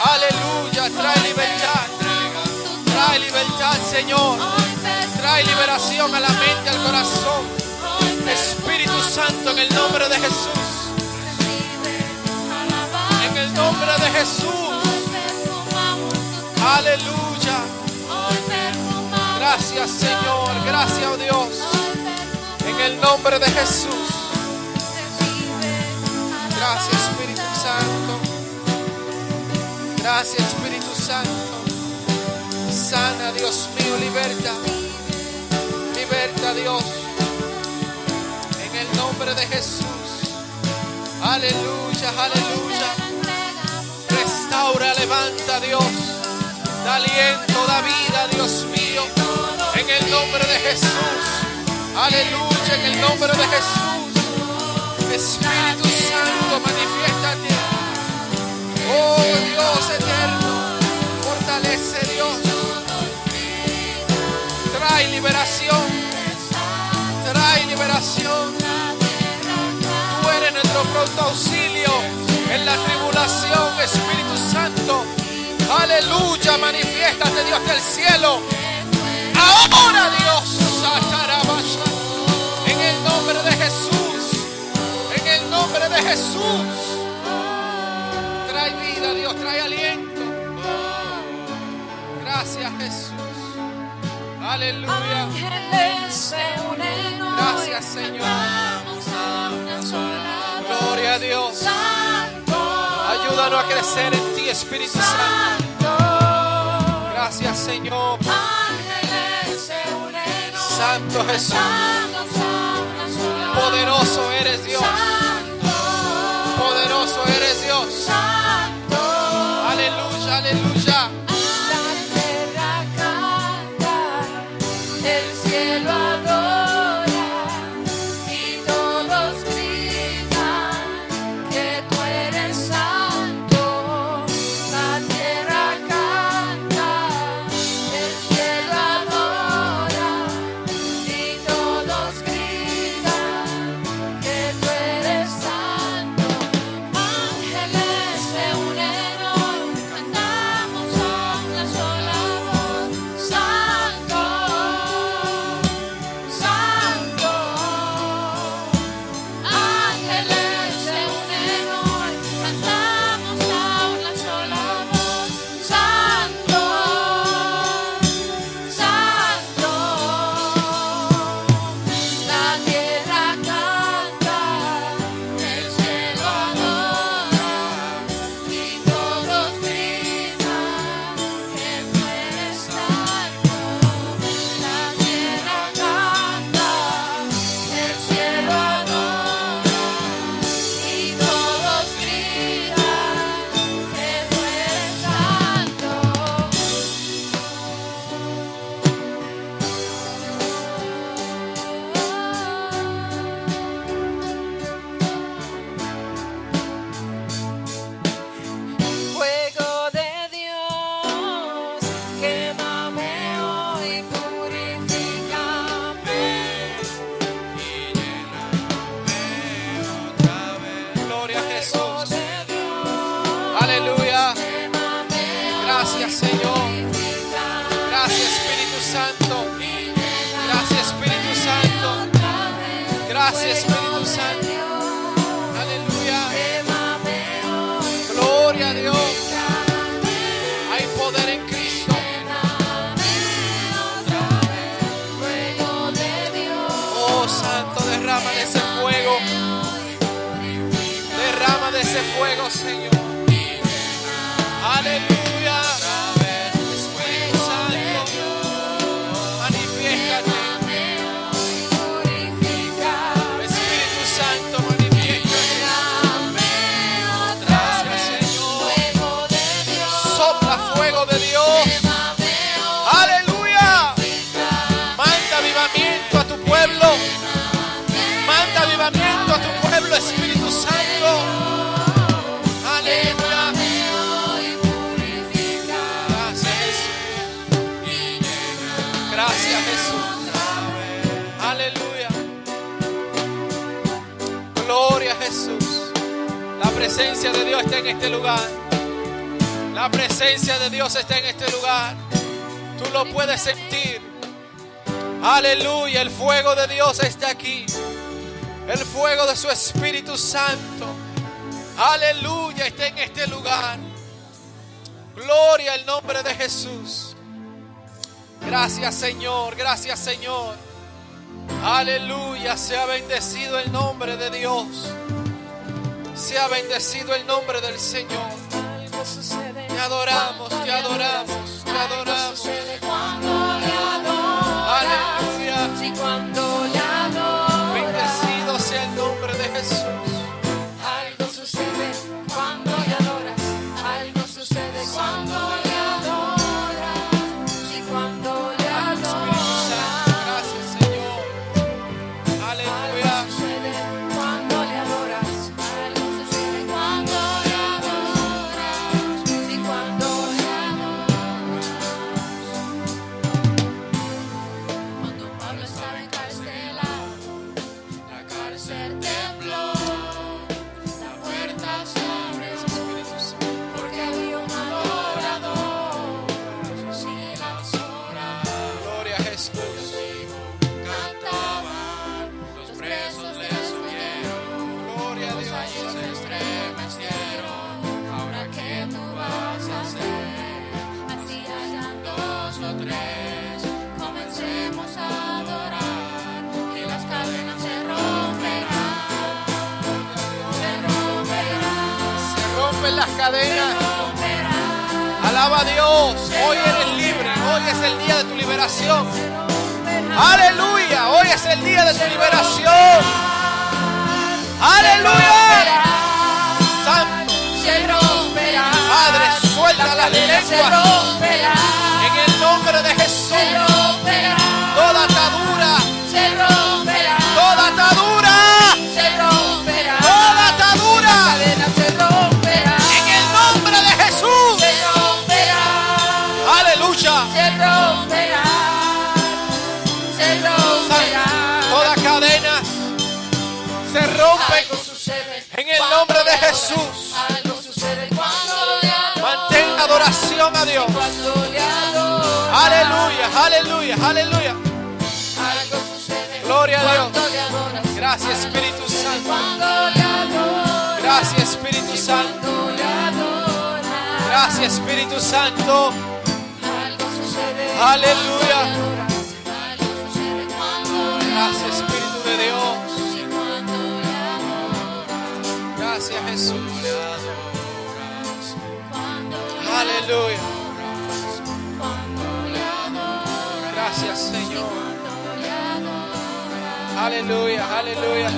Aleluya, trae libertad. Trae libertad, Señor. Trae liberación a la mente, al corazón. Espíritu Santo, en el nombre de Jesús. En el nombre de Jesús. Aleluya. Gracias, Señor. Gracias, oh Dios. En el nombre de Jesús. Gracias, Espíritu Santo. Gracias, Espíritu Santo. Sana, Dios mío, liberta. Liberta, Dios. En el nombre de Jesús. Aleluya, aleluya. Restaura, levanta, Dios. Da aliento, da vida, Dios mío. En el nombre de Jesús. Aleluya, en el nombre de Jesús. Espíritu Santo, manifiéstate. Oh Dios eterno, fortalece Dios. Trae liberación. Trae liberación. Tú eres nuestro pronto auxilio en la tribulación, Espíritu Santo. Aleluya, manifiéstate Dios del cielo. Ahora Dios, en el nombre de Jesús, nombre de Jesús. Trae vida, Dios, trae aliento. Gracias Jesús. Aleluya. Gracias, Señor. Gloria a Dios. Ayúdanos a crecer en ti, Espíritu Santo. Gracias, Señor. Santo Jesús. Poderoso eres Dios. Santo. Poderoso eres Señor. Presencia de Dios está en este lugar. La presencia de Dios está en este lugar. Tú lo puedes sentir. Aleluya, el fuego de Dios está aquí. El fuego de su Espíritu Santo. Aleluya, está en este lugar. Gloria al nombre de Jesús. Gracias Señor, gracias Señor. Aleluya, sea bendecido el nombre de Dios. Sea bendecido el nombre del Señor. Te adoramos, te adoramos, te adoramos. A Dios. Hoy eres libre. Hoy es el día de tu liberación. Aleluya. Hoy es el día de tu liberación. Aleluya. Santo. Padre, suelta las lenguas. Jesús. Algo sucede cuando le. Mantén adoración a Dios. Cuando le adoras. Aleluya, aleluya, aleluya. Algo sucede Gloria a Dios. adoras. Gracias Espíritu Santo. Adoras. Gracias Espíritu Santo. Gracias Espíritu Santo. Algo sucede Aleluya. adoras. Algo sucede Gracias Espíritu de Dios. Adoras. Gracias Jesús. Le Aleluya. adoras. Gracias Señor. Aleluya, aleluya.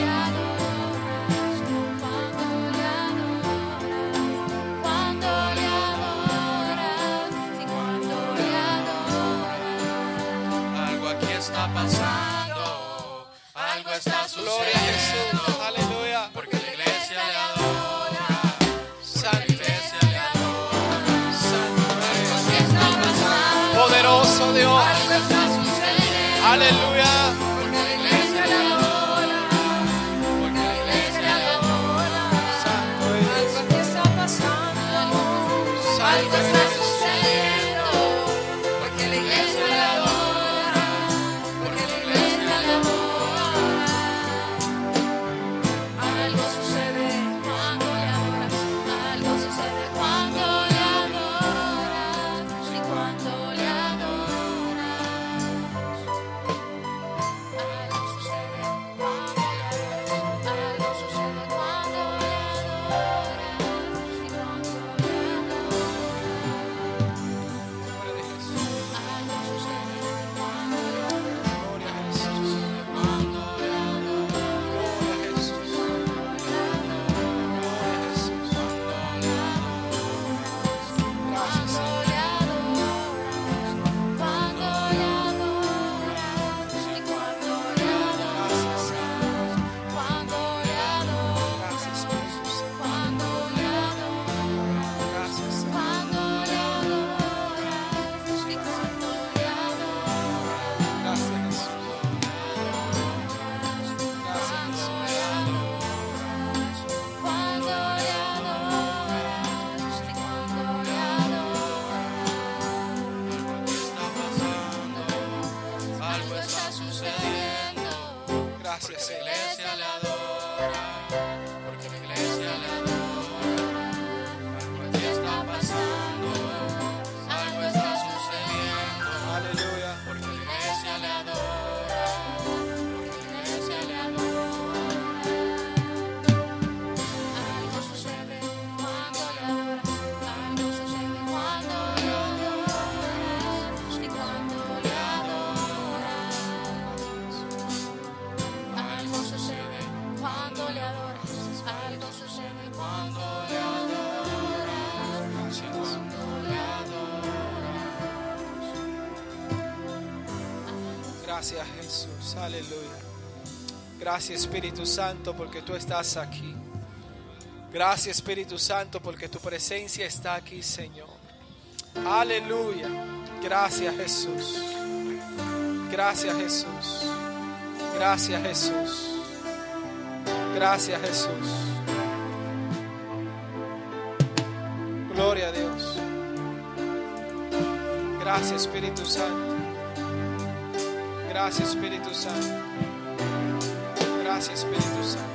Algo está pasando, algo está Gloria a Jesús. Gracias Espíritu Santo porque tú estás aquí. Gracias Espíritu Santo porque tu presencia está aquí, Señor. Aleluya. Gracias Jesús. Gracias Jesús. Gracias Jesús. Gracias Jesús. Gloria a Dios. Gracias Espíritu Santo. Gracias Espíritu Santo. presença, Espírito Santo.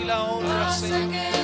ti la honra,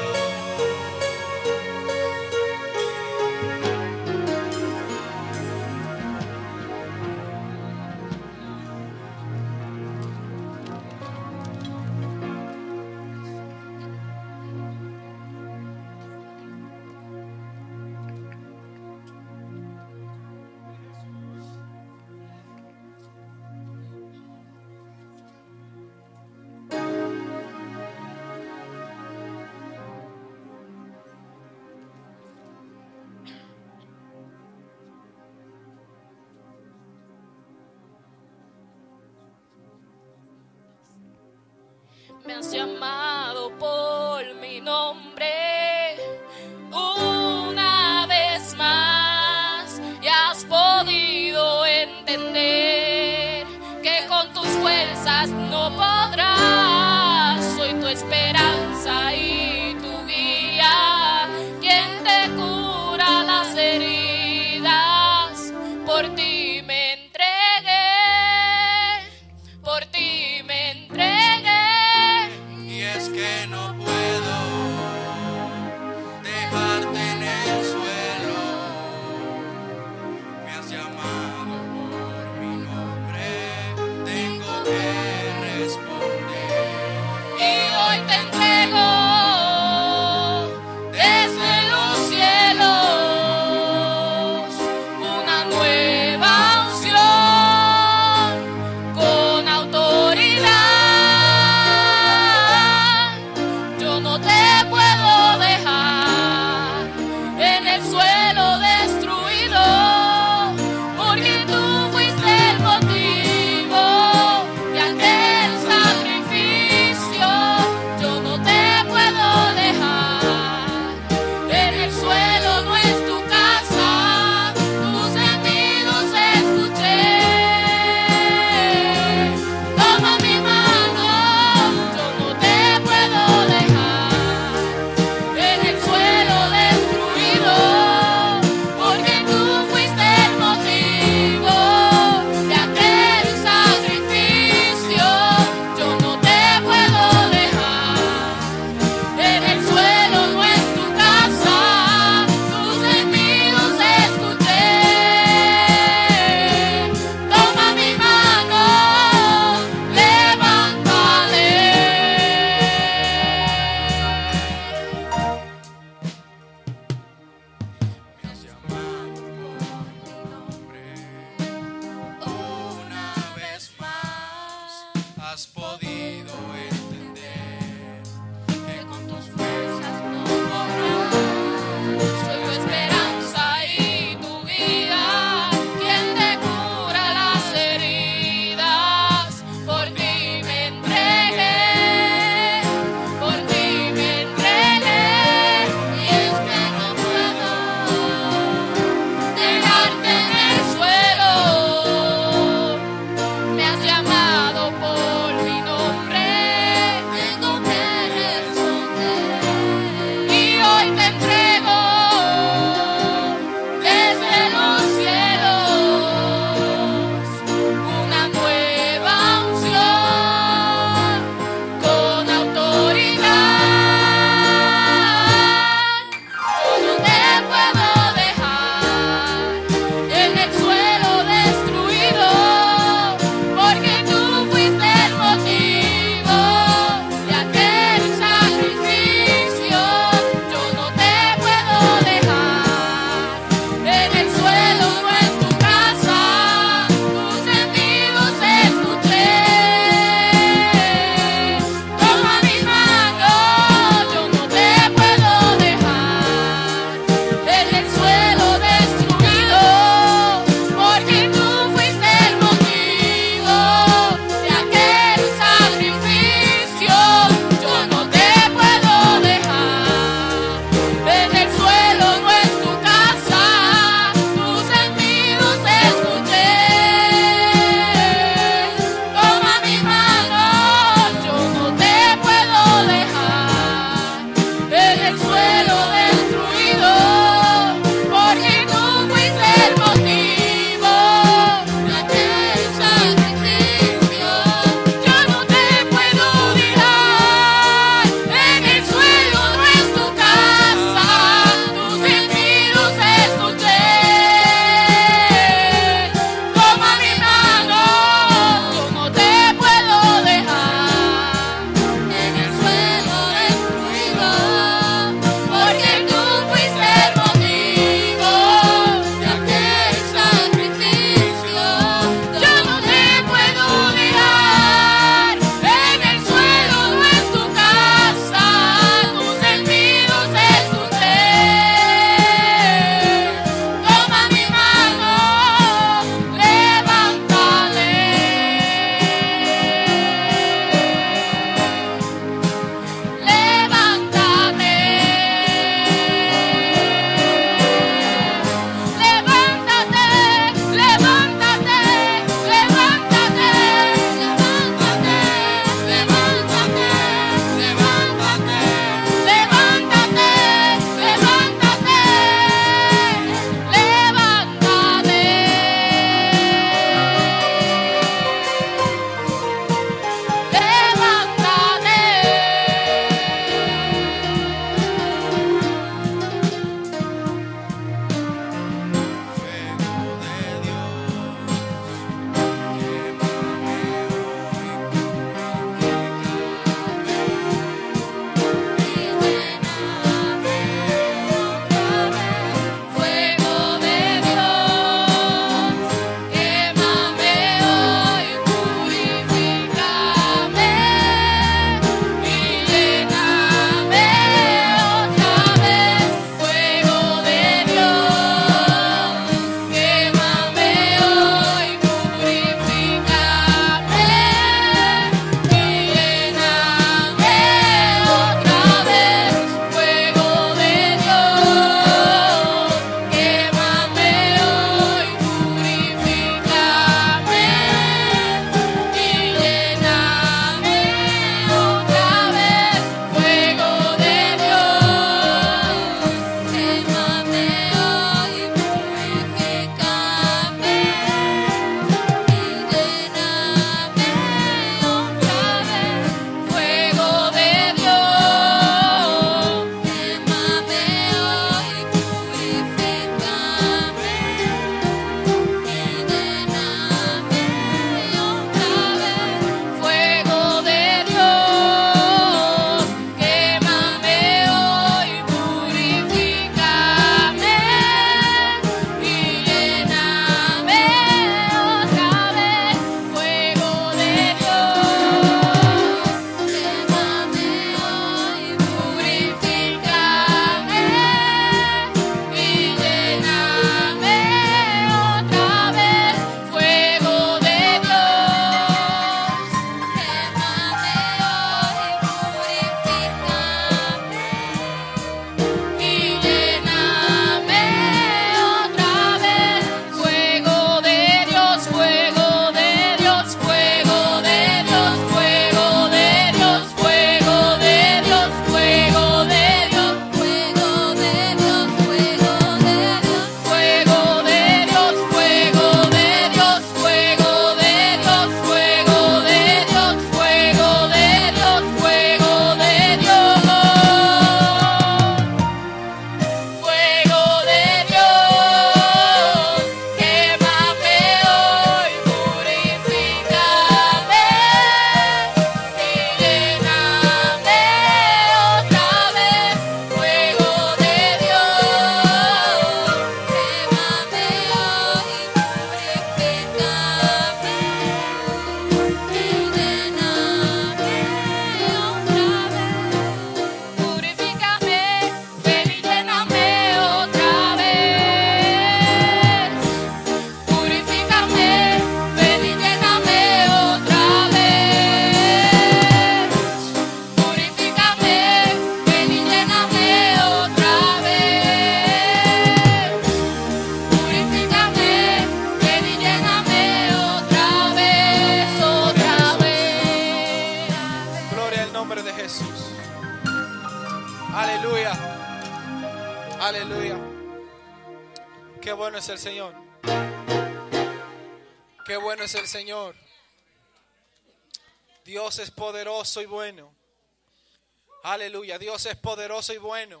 Dios es poderoso y bueno.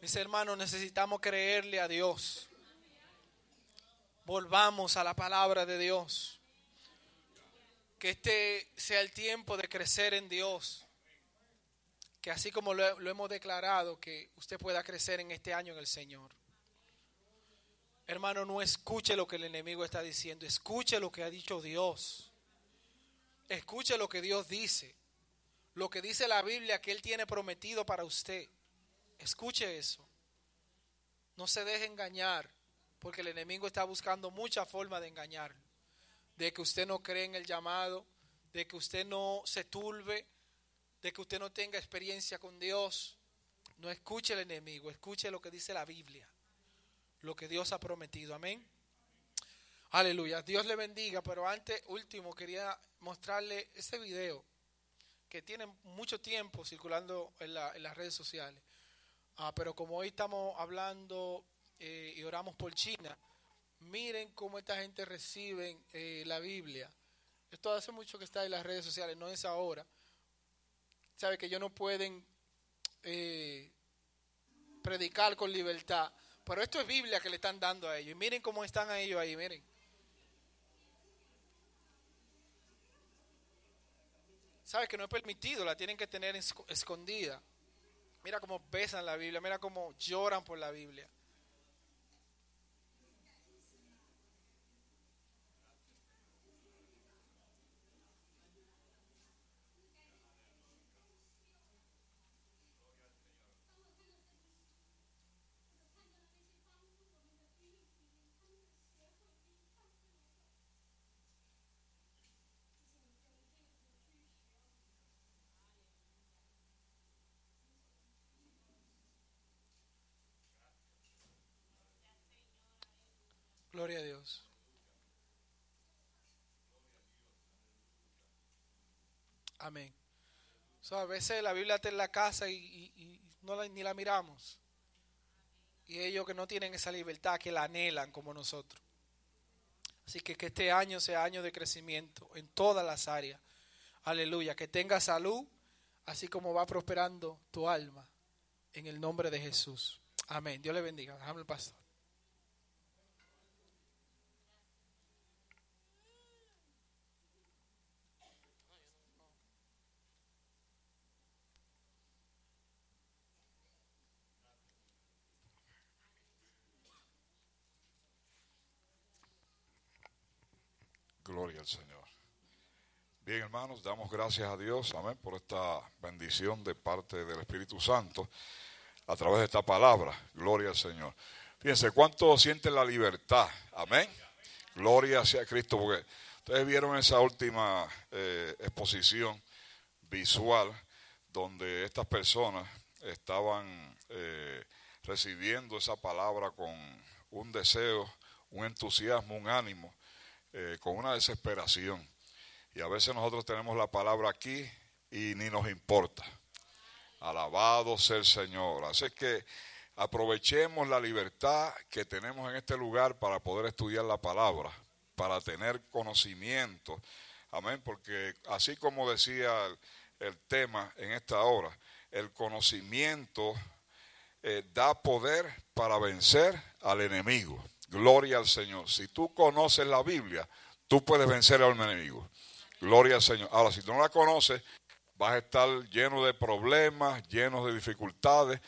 Mis hermanos, necesitamos creerle a Dios. Volvamos a la palabra de Dios. Que este sea el tiempo de crecer en Dios. Que así como lo, lo hemos declarado, que usted pueda crecer en este año en el Señor. Hermano, no escuche lo que el enemigo está diciendo, escuche lo que ha dicho Dios. Escuche lo que Dios dice, lo que dice la Biblia que Él tiene prometido para usted. Escuche eso. No se deje engañar, porque el enemigo está buscando muchas formas de engañarlo. De que usted no cree en el llamado, de que usted no se turbe, de que usted no tenga experiencia con Dios. No escuche el enemigo, escuche lo que dice la Biblia lo que Dios ha prometido. Amén. Aleluya. Dios le bendiga, pero antes, último, quería mostrarle ese video que tiene mucho tiempo circulando en, la- en las redes sociales. Ah, pero como hoy estamos hablando eh, y oramos por China, miren cómo esta gente recibe eh, la Biblia. Esto hace mucho que está en las redes sociales, no es ahora. Sabe que ellos no pueden eh, predicar con libertad. Pero esto es Biblia que le están dando a ellos. Y miren cómo están a ellos ahí, miren. Sabes que no es permitido, la tienen que tener esco- escondida. Mira cómo besan la Biblia, mira cómo lloran por la Biblia. Gloria a Dios. Amén. So, a veces la Biblia está en la casa y no la- ni la miramos. Y ellos que no tienen esa libertad, que la anhelan como nosotros. Así que que este año sea año de crecimiento en todas las áreas. Aleluya. Que tenga salud, así como va prosperando tu alma. En el nombre de Jesús. Amén. Dios le bendiga. Déjame el pastor. Gloria al Señor. Bien, hermanos, damos gracias a Dios, amén, por esta bendición de parte del Espíritu Santo a través de esta palabra. Gloria al Señor. Fíjense, ¿cuánto sienten la libertad? Amén. Gloria sea Cristo, porque ustedes vieron esa última eh, exposición visual donde estas personas estaban eh, recibiendo esa palabra con un deseo, un entusiasmo, un ánimo eh, con una desesperación. Y a veces nosotros tenemos la palabra aquí y ni nos importa. Alabado sea el Señor. Así que aprovechemos la libertad que tenemos en este lugar para poder estudiar la palabra, para tener conocimiento. Amén, porque así como decía el, tema en esta hora, el conocimiento eh, da poder para vencer al enemigo. Gloria al Señor. Si tú conoces la Biblia, tú puedes vencer al enemigo. Gloria al Señor. Ahora, si tú no la conoces, vas a estar lleno de problemas, lleno de dificultades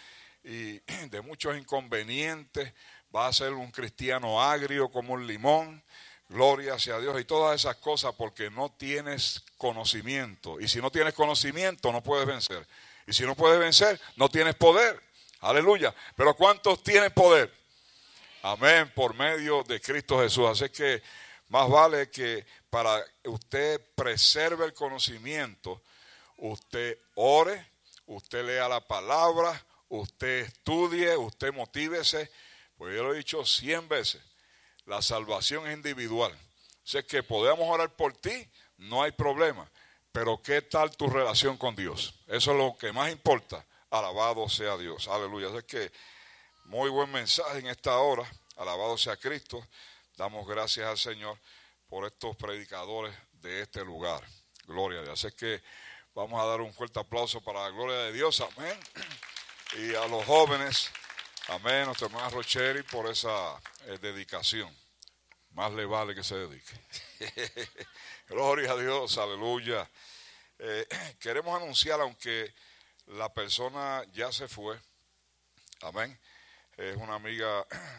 y de muchos inconvenientes. Vas a ser un cristiano agrio como un limón. Gloria hacia Dios y todas esas cosas porque no tienes conocimiento. Y si no tienes conocimiento, no puedes vencer. Y si no puedes vencer, no tienes poder. Aleluya. Pero ¿cuántos tienen poder? Amén, por medio de Cristo Jesús. Así que más vale que para usted preserve el conocimiento, usted ore, usted lea la palabra, usted estudie, usted motívese. Pues yo lo he dicho cien veces, la salvación es individual. Sé que podemos orar por ti, no hay problema. Pero ¿qué tal tu relación con Dios? Eso es lo que más importa. Alabado sea Dios. Aleluya. Así que muy buen mensaje en esta hora. Alabado sea Cristo. Damos gracias al Señor por estos predicadores de este lugar. Gloria a Dios. Así que vamos a dar un fuerte aplauso para la gloria de Dios. Amén. Y a los jóvenes. Amén. Nuestro hermano Rocheri por esa eh, dedicación. Más le vale que se dedique. Gloria a Dios. Aleluya. Eh, queremos anunciar, aunque la persona ya se fue. Amén. Es una amiga